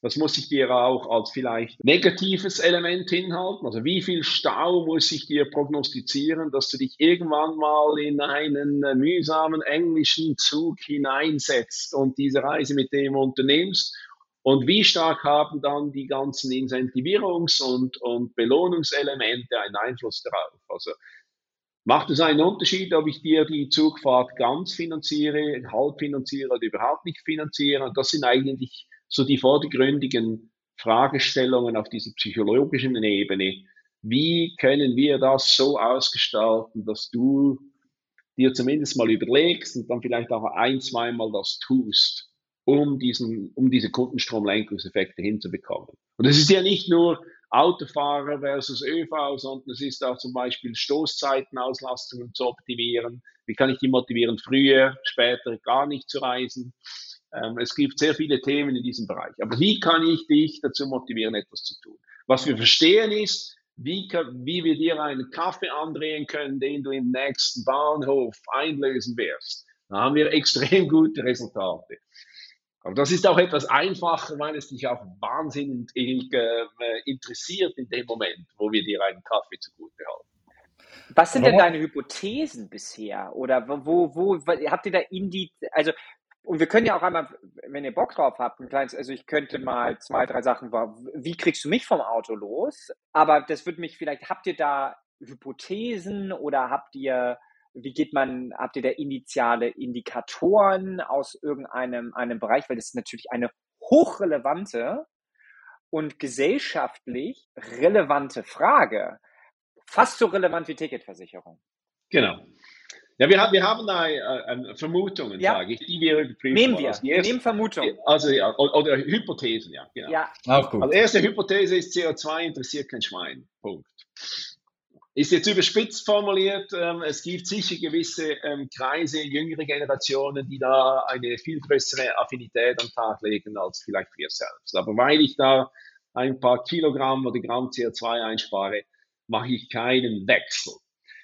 Was muss ich dir auch als vielleicht negatives Element hinhalten? Also wie viel Stau muss ich dir prognostizieren, dass du dich irgendwann mal in einen mühsamen englischen Zug hineinsetzt und diese Reise mit dem unternimmst? Und wie stark haben dann die ganzen Incentivierungs- und, und Belohnungselemente einen Einfluss darauf? Also Macht es einen Unterschied, ob ich dir die Zugfahrt ganz finanziere, halb finanziere oder überhaupt nicht finanziere? Und das sind eigentlich so die vordergründigen Fragestellungen auf dieser psychologischen Ebene. Wie können wir das so ausgestalten, dass du dir zumindest mal überlegst und dann vielleicht auch ein, zweimal das tust, um diesen, um diese Kundenstromlenkungseffekte hinzubekommen. Und es ist ja nicht nur Autofahrer versus ÖV, sondern es ist auch zum Beispiel Stoßzeitenauslastungen zu optimieren. Wie kann ich die motivieren, früher, später gar nicht zu reisen? Ähm, es gibt sehr viele Themen in diesem Bereich. Aber wie kann ich dich dazu motivieren, etwas zu tun? Was wir verstehen ist, wie, wie wir dir einen Kaffee andrehen können, den du im nächsten Bahnhof einlösen wirst. Da haben wir extrem gute Resultate. Aber das ist auch etwas einfacher, weil es dich auch wahnsinnig äh, interessiert in dem Moment, wo wir dir einen Kaffee zugute halten. Was sind denn deine Hypothesen bisher? Oder wo, wo, habt ihr da Indi, also, und wir können ja auch einmal, wenn ihr Bock drauf habt, ein kleines, also ich könnte mal zwei, drei Sachen, wie kriegst du mich vom Auto los? Aber das würde mich vielleicht, habt ihr da Hypothesen oder habt ihr wie geht man, habt ihr da initiale Indikatoren aus irgendeinem einem Bereich? Weil das ist natürlich eine hochrelevante und gesellschaftlich relevante Frage. Fast so relevant wie Ticketversicherung. Genau. Ja, wir, haben, wir haben da äh, Vermutungen, ja. sage ich, die wir überprüfen Nehmen wir. Also wir nehmen Vermutungen. Also ja, oder, oder, Hypothesen, ja, genau. Ja. Auch gut. Also erste Hypothese ist, CO2 interessiert kein Schwein. Punkt. Ist jetzt überspitzt formuliert, ähm, es gibt sicher gewisse ähm, Kreise, jüngere Generationen, die da eine viel größere Affinität am Tag legen als vielleicht wir selbst. Aber weil ich da ein paar Kilogramm oder Gramm CO2 einspare, mache ich keinen Wechsel.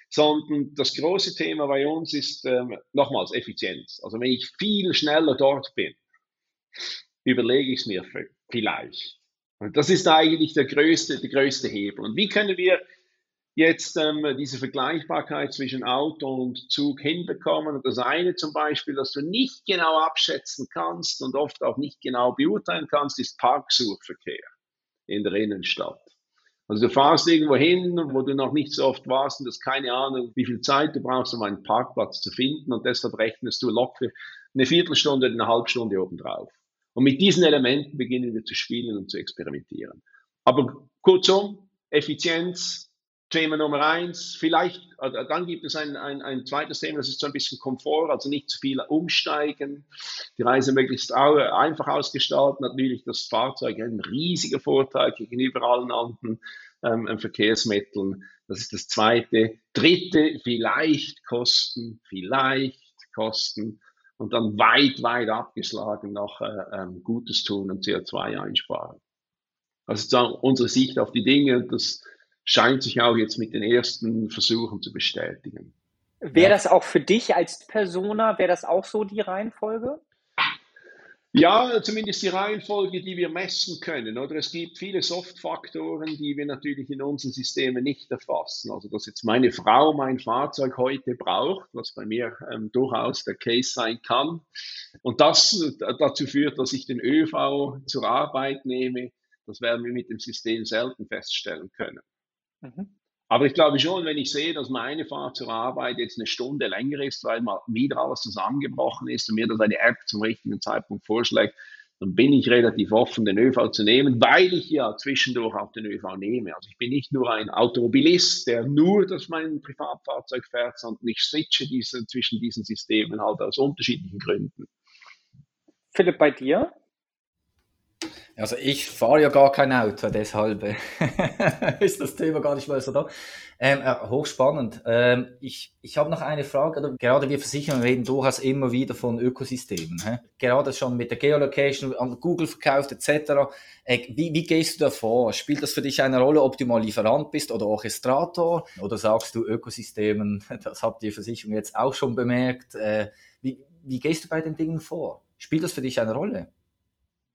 Sondern das große Thema bei uns ist ähm, nochmals Effizienz. Also wenn ich viel schneller dort bin, überlege ich es mir vielleicht. Und das ist eigentlich der größte, der größte Hebel. Und wie können wir jetzt ähm, diese Vergleichbarkeit zwischen Auto und Zug hinbekommen. Und das eine zum Beispiel, dass du nicht genau abschätzen kannst und oft auch nicht genau beurteilen kannst, ist Parksuchverkehr in der Innenstadt. Also du fahrst irgendwo hin, wo du noch nicht so oft warst und hast keine Ahnung, wie viel Zeit du brauchst, um einen Parkplatz zu finden und deshalb rechnest du locker eine Viertelstunde eine halbe Stunde obendrauf. Und mit diesen Elementen beginnen wir zu spielen und zu experimentieren. Aber kurzum, Effizienz, Thema Nummer eins, vielleicht, äh, dann gibt es ein, ein, ein zweites Thema, das ist so ein bisschen Komfort, also nicht zu viel umsteigen, die Reise möglichst einfach ausgestalten, natürlich das Fahrzeug ein riesiger Vorteil gegenüber allen anderen ähm, Verkehrsmitteln. Das ist das zweite. Dritte, vielleicht Kosten, vielleicht Kosten und dann weit, weit abgeschlagen noch äh, ähm, Gutes tun und CO2 einsparen. Also unsere Sicht auf die Dinge, das scheint sich auch jetzt mit den ersten Versuchen zu bestätigen. Wäre das auch für dich als Persona, wäre das auch so die Reihenfolge? Ja, zumindest die Reihenfolge, die wir messen können. Oder es gibt viele Soft-Faktoren, die wir natürlich in unseren Systemen nicht erfassen. Also, dass jetzt meine Frau mein Fahrzeug heute braucht, was bei mir ähm, durchaus der Case sein kann. Und das dazu führt, dass ich den ÖV zur Arbeit nehme. Das werden wir mit dem System selten feststellen können. Mhm. Aber ich glaube schon, wenn ich sehe, dass meine Fahrt zur Arbeit jetzt eine Stunde länger ist, weil mal wieder alles zusammengebrochen ist und mir das eine App zum richtigen Zeitpunkt vorschlägt, dann bin ich relativ offen, den ÖV zu nehmen, weil ich ja zwischendurch auch den ÖV nehme. Also ich bin nicht nur ein Automobilist, der nur das mein Privatfahrzeug fährt, sondern ich switche diese, zwischen diesen Systemen halt aus unterschiedlichen Gründen. Philipp, bei dir? Also ich fahre ja gar kein Auto, deshalb äh, ist das Thema gar nicht mal so da. Ähm, äh, hochspannend. Ähm, ich ich habe noch eine Frage. Gerade wir Versicherungen reden durchaus immer wieder von Ökosystemen. Hä? Gerade schon mit der Geolocation an Google verkauft etc. Äh, wie, wie gehst du da vor? Spielt das für dich eine Rolle, ob du mal Lieferant bist oder Orchestrator? Oder sagst du Ökosystemen, das habt ihr Versicherung jetzt auch schon bemerkt. Äh, wie, wie gehst du bei den Dingen vor? Spielt das für dich eine Rolle?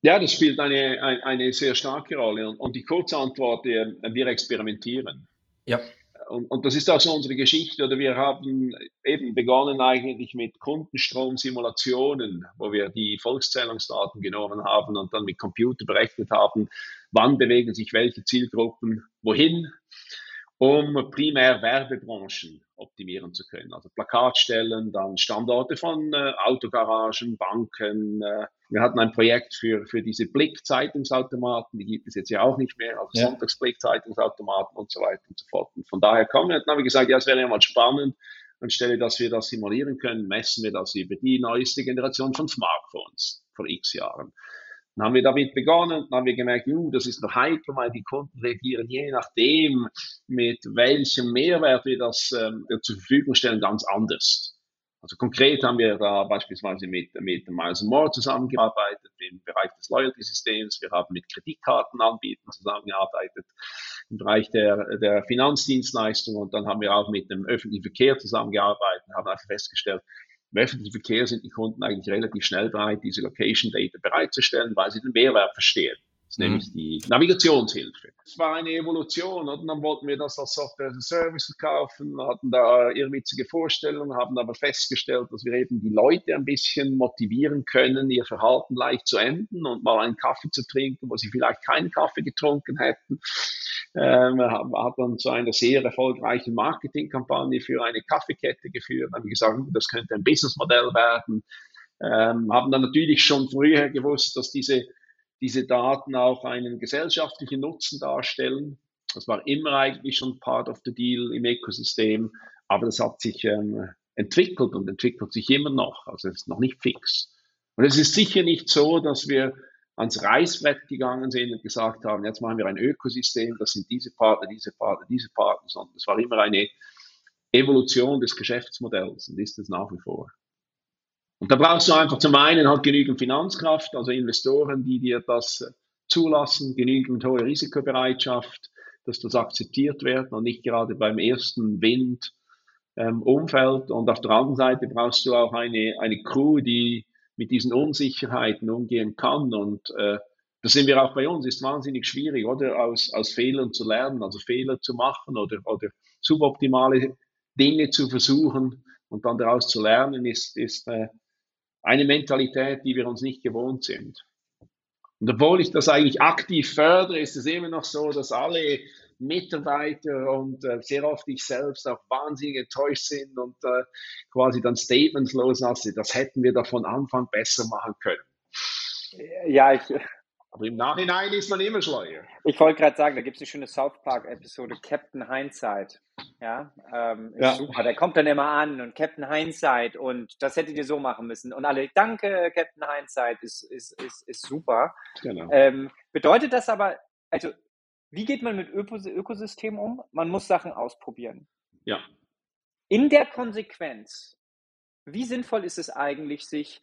Ja, das spielt eine, eine, eine sehr starke Rolle. Und, und die kurze Antwort, wir, wir experimentieren. Ja. Und, und, das ist auch so unsere Geschichte. Oder wir haben eben begonnen eigentlich mit Kundenstromsimulationen, wo wir die Volkszählungsdaten genommen haben und dann mit Computer berechnet haben, wann bewegen sich welche Zielgruppen wohin um primär Werbebranchen optimieren zu können. Also Plakatstellen, dann Standorte von äh, Autogaragen, Banken. Äh, wir hatten ein Projekt für, für diese Blick-Zeitungsautomaten, die gibt es jetzt ja auch nicht mehr, also ja. Sonntagsblick-Zeitungsautomaten und so weiter und so fort. Und von daher kommen wir, dann haben wir gesagt, ja, es wäre ja mal spannend, anstelle dass wir das simulieren können, messen wir das über die neueste Generation von Smartphones vor x Jahren. Dann haben wir damit begonnen, dann haben wir gemerkt, uh, das ist noch heikel, weil die Kunden reagieren je nachdem, mit welchem Mehrwert wir das ähm, zur Verfügung stellen, ganz anders. Also konkret haben wir da beispielsweise mit, mit Miles More zusammengearbeitet im Bereich des Loyalty-Systems. Wir haben mit Kreditkartenanbietern zusammengearbeitet im Bereich der, der Finanzdienstleistung und dann haben wir auch mit dem öffentlichen Verkehr zusammengearbeitet und haben einfach festgestellt, im öffentlichen Verkehr sind die Kunden eigentlich relativ schnell bereit, diese Location Data bereitzustellen, weil sie den Mehrwert verstehen. Ist mhm. nämlich die Navigationshilfe. Es war eine Evolution und dann wollten wir das als Software as a Service verkaufen, hatten da irrwitzige Vorstellungen, haben aber festgestellt, dass wir eben die Leute ein bisschen motivieren können, ihr Verhalten leicht zu enden und mal einen Kaffee zu trinken, wo sie vielleicht keinen Kaffee getrunken hätten. Ähm, hat dann zu einer sehr erfolgreichen Marketingkampagne für eine Kaffeekette geführt, haben gesagt, das könnte ein Businessmodell werden. Ähm, haben dann natürlich schon früher gewusst, dass diese, diese Daten auch einen gesellschaftlichen Nutzen darstellen. Das war immer eigentlich schon part of the deal im Ökosystem, aber das hat sich ähm, entwickelt und entwickelt sich immer noch. Also es ist noch nicht fix. Und es ist sicher nicht so, dass wir ans Reißbrett gegangen sind und gesagt haben, jetzt machen wir ein Ökosystem, das sind diese Partner, diese Partner, diese Partner, sondern es war immer eine Evolution des Geschäftsmodells und ist es nach wie vor. Und da brauchst du einfach zum einen halt genügend Finanzkraft, also Investoren, die dir das zulassen, genügend hohe Risikobereitschaft, dass das akzeptiert wird und nicht gerade beim ersten Wind ähm, umfällt. Und auf der anderen Seite brauchst du auch eine, eine Crew, die mit diesen Unsicherheiten umgehen kann. Und äh, das sehen wir auch bei uns, ist wahnsinnig schwierig, oder aus, aus Fehlern zu lernen, also Fehler zu machen oder, oder suboptimale Dinge zu versuchen und dann daraus zu lernen, ist, ist äh, eine Mentalität, die wir uns nicht gewohnt sind. Und obwohl ich das eigentlich aktiv fördere, ist es immer noch so, dass alle Mitarbeiter und äh, sehr oft ich selbst auch wahnsinnig enttäuscht sind und äh, quasi dann Statements loslasse, das hätten wir da von Anfang besser machen können. Ja, ich. Aber im Nachhinein ist man immer schleuer. Ich wollte gerade sagen, da gibt es eine schöne South Park-Episode, Captain Hindsight. Ja, ähm, ja, super. Der kommt dann immer an und Captain Hindsight und das hättet ihr so machen müssen. Und alle, danke, Captain Hindsight, ist, ist, ist, ist super. Genau. Ähm, bedeutet das aber, also wie geht man mit Ökosystemen um? Man muss Sachen ausprobieren. Ja. In der Konsequenz, wie sinnvoll ist es eigentlich, sich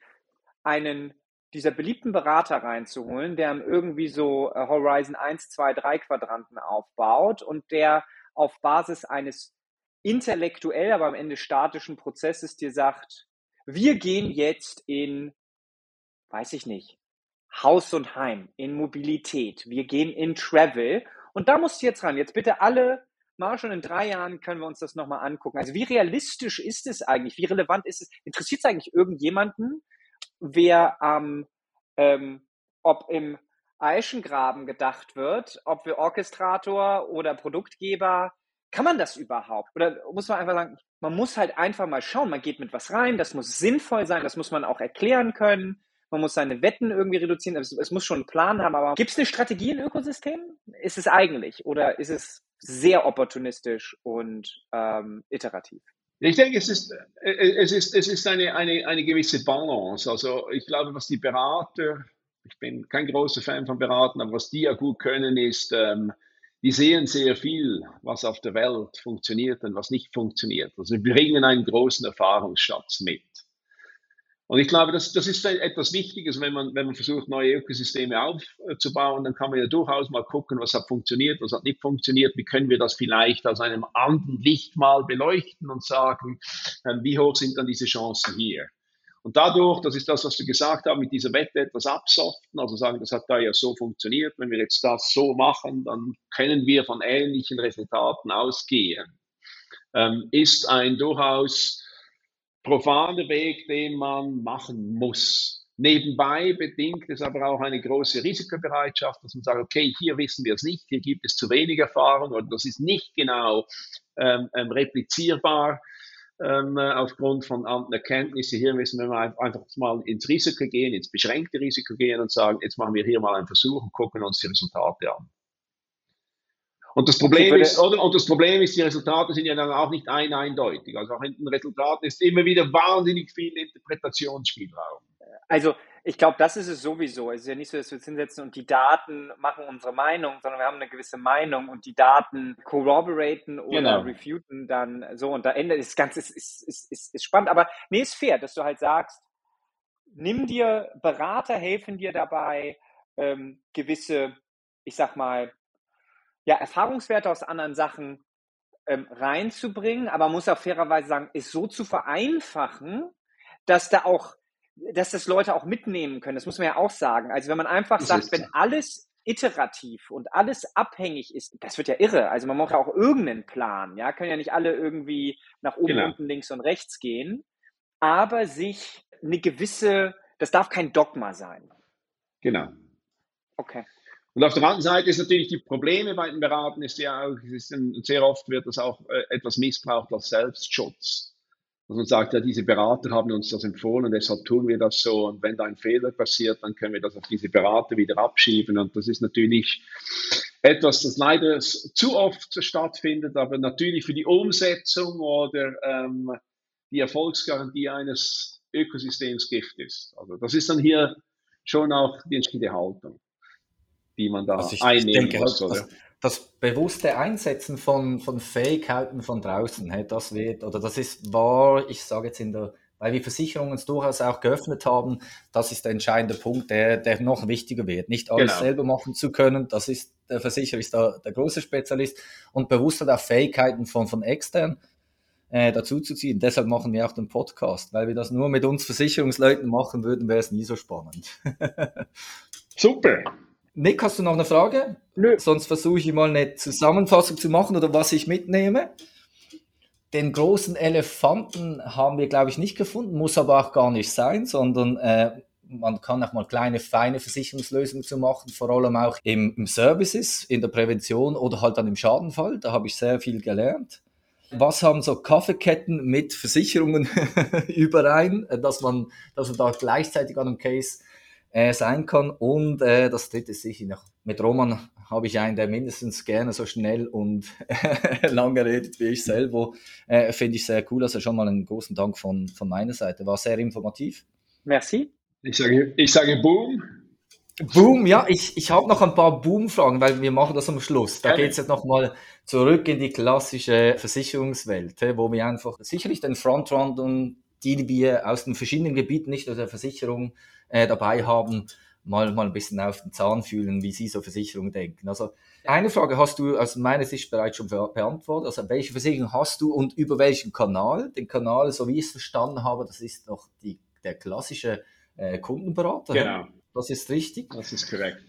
einen dieser beliebten Berater reinzuholen, der irgendwie so äh, Horizon 1, 2, 3 Quadranten aufbaut und der auf Basis eines intellektuell, aber am Ende statischen Prozesses dir sagt, wir gehen jetzt in, weiß ich nicht, Haus und Heim, in Mobilität, wir gehen in Travel und da musst du jetzt ran. Jetzt bitte alle, mal schon in drei Jahren können wir uns das nochmal angucken. Also wie realistisch ist es eigentlich? Wie relevant ist es? Interessiert es eigentlich irgendjemanden, wer am, ähm, ob im Eischengraben gedacht wird, ob wir Orchestrator oder Produktgeber, kann man das überhaupt? Oder muss man einfach sagen, man muss halt einfach mal schauen, man geht mit was rein, das muss sinnvoll sein, das muss man auch erklären können, man muss seine Wetten irgendwie reduzieren, es, es muss schon einen Plan haben, aber gibt es eine Strategie im Ökosystem? Ist es eigentlich oder ist es sehr opportunistisch und ähm, iterativ? Ich denke, es ist, äh, es ist, es ist eine, eine, eine gewisse Balance. Also ich glaube, was die Berater, ich bin kein großer Fan von Beratern, aber was die ja gut können, ist, ähm, die sehen sehr viel, was auf der Welt funktioniert und was nicht funktioniert. Also sie bringen einen großen Erfahrungsschatz mit. Und ich glaube, das, das ist etwas Wichtiges, wenn man, wenn man versucht, neue Ökosysteme aufzubauen, dann kann man ja durchaus mal gucken, was hat funktioniert, was hat nicht funktioniert, wie können wir das vielleicht aus einem anderen Licht mal beleuchten und sagen, ähm, wie hoch sind dann diese Chancen hier. Und dadurch, das ist das, was du gesagt hast, mit dieser Wette etwas absoften, also sagen, das hat da ja so funktioniert, wenn wir jetzt das so machen, dann können wir von ähnlichen Resultaten ausgehen, ähm, ist ein durchaus profaner Weg, den man machen muss. Nebenbei bedingt es aber auch eine große Risikobereitschaft, dass man sagt, okay, hier wissen wir es nicht, hier gibt es zu wenig Erfahrung oder das ist nicht genau ähm, ähm replizierbar ähm, aufgrund von anderen Erkenntnissen. Hier müssen wir einfach mal ins Risiko gehen, ins beschränkte Risiko gehen und sagen, jetzt machen wir hier mal einen Versuch und gucken uns die Resultate an. Und das Problem ist, oder? Und das Problem ist, die Resultate sind ja dann auch nicht ein eindeutig. Also auch in den Resultaten ist immer wieder wahnsinnig viel Interpretationsspielraum. Also ich glaube, das ist es sowieso. Es ist ja nicht so, dass wir uns hinsetzen und die Daten machen unsere Meinung, sondern wir haben eine gewisse Meinung und die Daten corroboraten oder genau. refuten dann so und da endet das Ganze ist, ist, ist, ist, ist spannend. Aber nee, ist fair, dass du halt sagst, nimm dir Berater, helfen dir dabei, ähm, gewisse, ich sag mal, ja, Erfahrungswerte aus anderen Sachen ähm, reinzubringen, aber muss auch fairerweise sagen, ist so zu vereinfachen, dass da auch, dass das Leute auch mitnehmen können. Das muss man ja auch sagen. Also wenn man einfach das sagt, wenn alles iterativ und alles abhängig ist, das wird ja irre. Also man braucht ja auch irgendeinen Plan. Ja, können ja nicht alle irgendwie nach oben, genau. unten, links und rechts gehen, aber sich eine gewisse, das darf kein Dogma sein. Genau. Okay. Und auf der anderen Seite ist natürlich die Probleme bei den Beratern ist ja auch, ist ein, sehr oft wird das auch äh, etwas missbraucht als Selbstschutz. Dass man sagt, ja, diese Berater haben uns das empfohlen und deshalb tun wir das so. Und wenn da ein Fehler passiert, dann können wir das auf diese Berater wieder abschieben. Und das ist natürlich etwas, das leider zu oft stattfindet, aber natürlich für die Umsetzung oder ähm, die Erfolgsgarantie eines Ökosystems Gift ist. Also das ist dann hier schon auch die entsprechende Haltung die man da also ich, einnehmen ich denke, muss. Das, das, bewusste Einsetzen von, von Fähigkeiten von draußen, hey, das wird, oder das ist wahr, ich sage jetzt in der, weil wir Versicherungen es durchaus auch geöffnet haben, das ist der entscheidende Punkt, der, der noch wichtiger wird. Nicht alles genau. selber machen zu können, das ist, der Versicherer ist da der große Spezialist und bewusst auch Fähigkeiten von, von extern äh, dazu zu ziehen. Deshalb machen wir auch den Podcast, weil wir das nur mit uns Versicherungsleuten machen würden, wäre es nie so spannend. Super. Nick, hast du noch eine Frage? Nö. Sonst versuche ich mal eine Zusammenfassung zu machen oder was ich mitnehme. Den großen Elefanten haben wir, glaube ich, nicht gefunden, muss aber auch gar nicht sein, sondern äh, man kann auch mal kleine, feine Versicherungslösungen zu machen, vor allem auch im, im Services, in der Prävention oder halt dann im Schadenfall. Da habe ich sehr viel gelernt. Was haben so Kaffeeketten mit Versicherungen überein, dass man, dass man da gleichzeitig an einem Case äh, sein kann. Und äh, das dritte ist sicher noch. Mit Roman habe ich einen, der mindestens gerne so schnell und lange redet wie ich selber. Äh, Finde ich sehr cool. Also schon mal einen großen Dank von, von meiner Seite. War sehr informativ. Merci. Ich sage, ich sage Boom. Boom, ja, ich, ich habe noch ein paar Boom-Fragen, weil wir machen das am Schluss. Da geht es jetzt nochmal zurück in die klassische Versicherungswelt, wo wir einfach sicherlich den Frontrunner die wir aus den verschiedenen Gebieten, nicht nur der Versicherung, äh, dabei haben, mal, mal ein bisschen auf den Zahn fühlen, wie Sie so Versicherungen denken. Also eine Frage hast du aus meiner Sicht bereits schon beantwortet. Also welche Versicherung hast du und über welchen Kanal? Den Kanal, so wie ich es verstanden habe, das ist doch die, der klassische äh, Kundenberater. Genau. Das ist richtig. Das ist korrekt.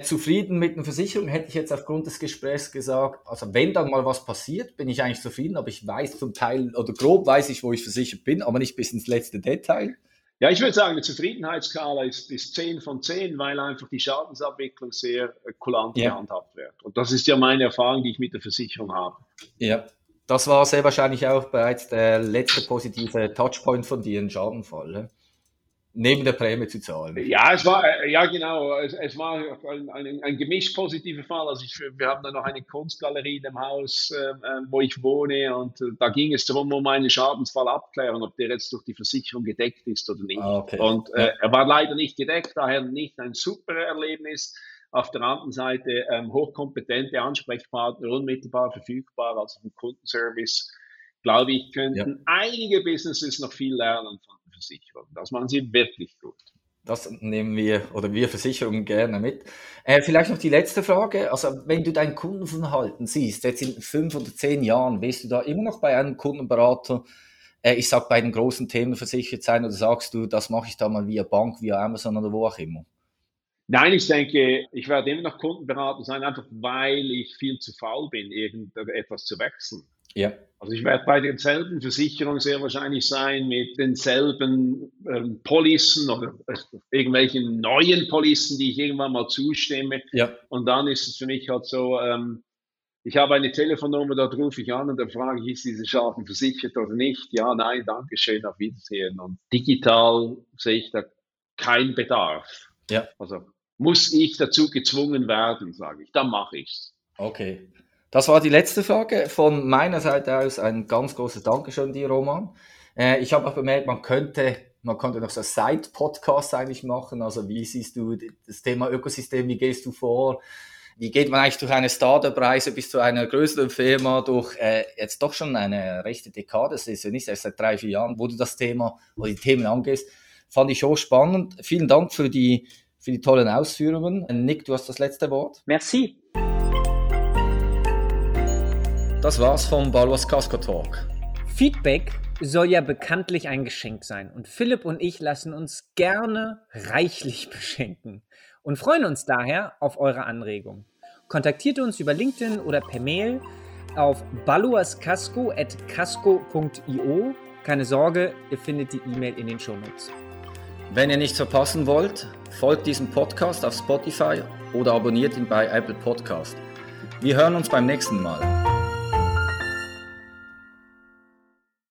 Zufrieden mit einer Versicherung hätte ich jetzt aufgrund des Gesprächs gesagt, also wenn dann mal was passiert, bin ich eigentlich zufrieden, aber ich weiß zum Teil oder grob weiß ich, wo ich versichert bin, aber nicht bis ins letzte Detail. Ja, ich würde sagen, die Zufriedenheitsskala ist, ist 10 von 10, weil einfach die Schadensabwicklung sehr äh, kulant ja. gehandhabt wird. Und das ist ja meine Erfahrung, die ich mit der Versicherung habe. Ja, das war sehr wahrscheinlich auch bereits der letzte positive Touchpoint von dir, ein Schadenfall. Ne? neben der Prämie zu zahlen. Ja, es war, äh, ja genau, es, es war ein, ein, ein gemischt positiver Fall. Also ich, wir haben da noch eine Kunstgalerie in dem Haus, äh, wo ich wohne und äh, da ging es darum, um eine Schadensfallabklärung, ob der jetzt durch die Versicherung gedeckt ist oder nicht. Ah, okay. Und äh, er war leider nicht gedeckt, daher nicht ein super Erlebnis. Auf der anderen Seite ähm, hochkompetente Ansprechpartner, unmittelbar verfügbar, also vom Kundenservice glaube ich, könnten ja. einige Businesses noch viel lernen von Versicherung. Das machen sie wirklich gut. Das nehmen wir oder wir Versicherungen gerne mit. Äh, vielleicht noch die letzte Frage. Also, wenn du dein Kundenverhalten siehst, jetzt in fünf oder zehn Jahren, willst du da immer noch bei einem Kundenberater, äh, ich sag bei den großen Themen versichert sein oder sagst du, das mache ich da mal via Bank, via Amazon oder wo auch immer? Nein, ich denke, ich werde immer noch Kundenberater sein, einfach weil ich viel zu faul bin, irgendetwas zu wechseln. Ja. Also ich werde bei denselben Versicherungen sehr wahrscheinlich sein mit denselben ähm, Policen oder äh, irgendwelchen neuen Policen, die ich irgendwann mal zustimme. Ja. Und dann ist es für mich halt so, ähm, ich habe eine Telefonnummer, dort rufe ich an und dann frage ich, ist diese Schaden versichert oder nicht? Ja, nein, danke schön, auf Wiedersehen. Und digital sehe ich da keinen Bedarf. Ja. Also muss ich dazu gezwungen werden, sage ich. Dann mache ich es. Okay. Das war die letzte Frage. Von meiner Seite aus ein ganz großes Dankeschön dir, Roman. Äh, ich habe auch bemerkt, man könnte, man könnte noch so Side-Podcast eigentlich machen. Also wie siehst du das Thema Ökosystem, wie gehst du vor? Wie geht man eigentlich durch eine Startup-Reise bis zu einer größeren Firma durch äh, jetzt doch schon eine rechte Dekade, das ist ja nicht erst seit drei, vier Jahren, wo du das Thema oder die Themen angehst. Fand ich hochspannend. Vielen Dank für die, für die tollen Ausführungen. Nick, du hast das letzte Wort. Merci. Das war's vom Balwas Casco Talk. Feedback soll ja bekanntlich ein Geschenk sein und Philipp und ich lassen uns gerne reichlich beschenken und freuen uns daher auf eure Anregung. Kontaktiert uns über LinkedIn oder per Mail auf baluascasco.casco.io. Keine Sorge, ihr findet die E-Mail in den Shownotes. Wenn ihr nichts verpassen wollt, folgt diesem Podcast auf Spotify oder abonniert ihn bei Apple Podcast. Wir hören uns beim nächsten Mal.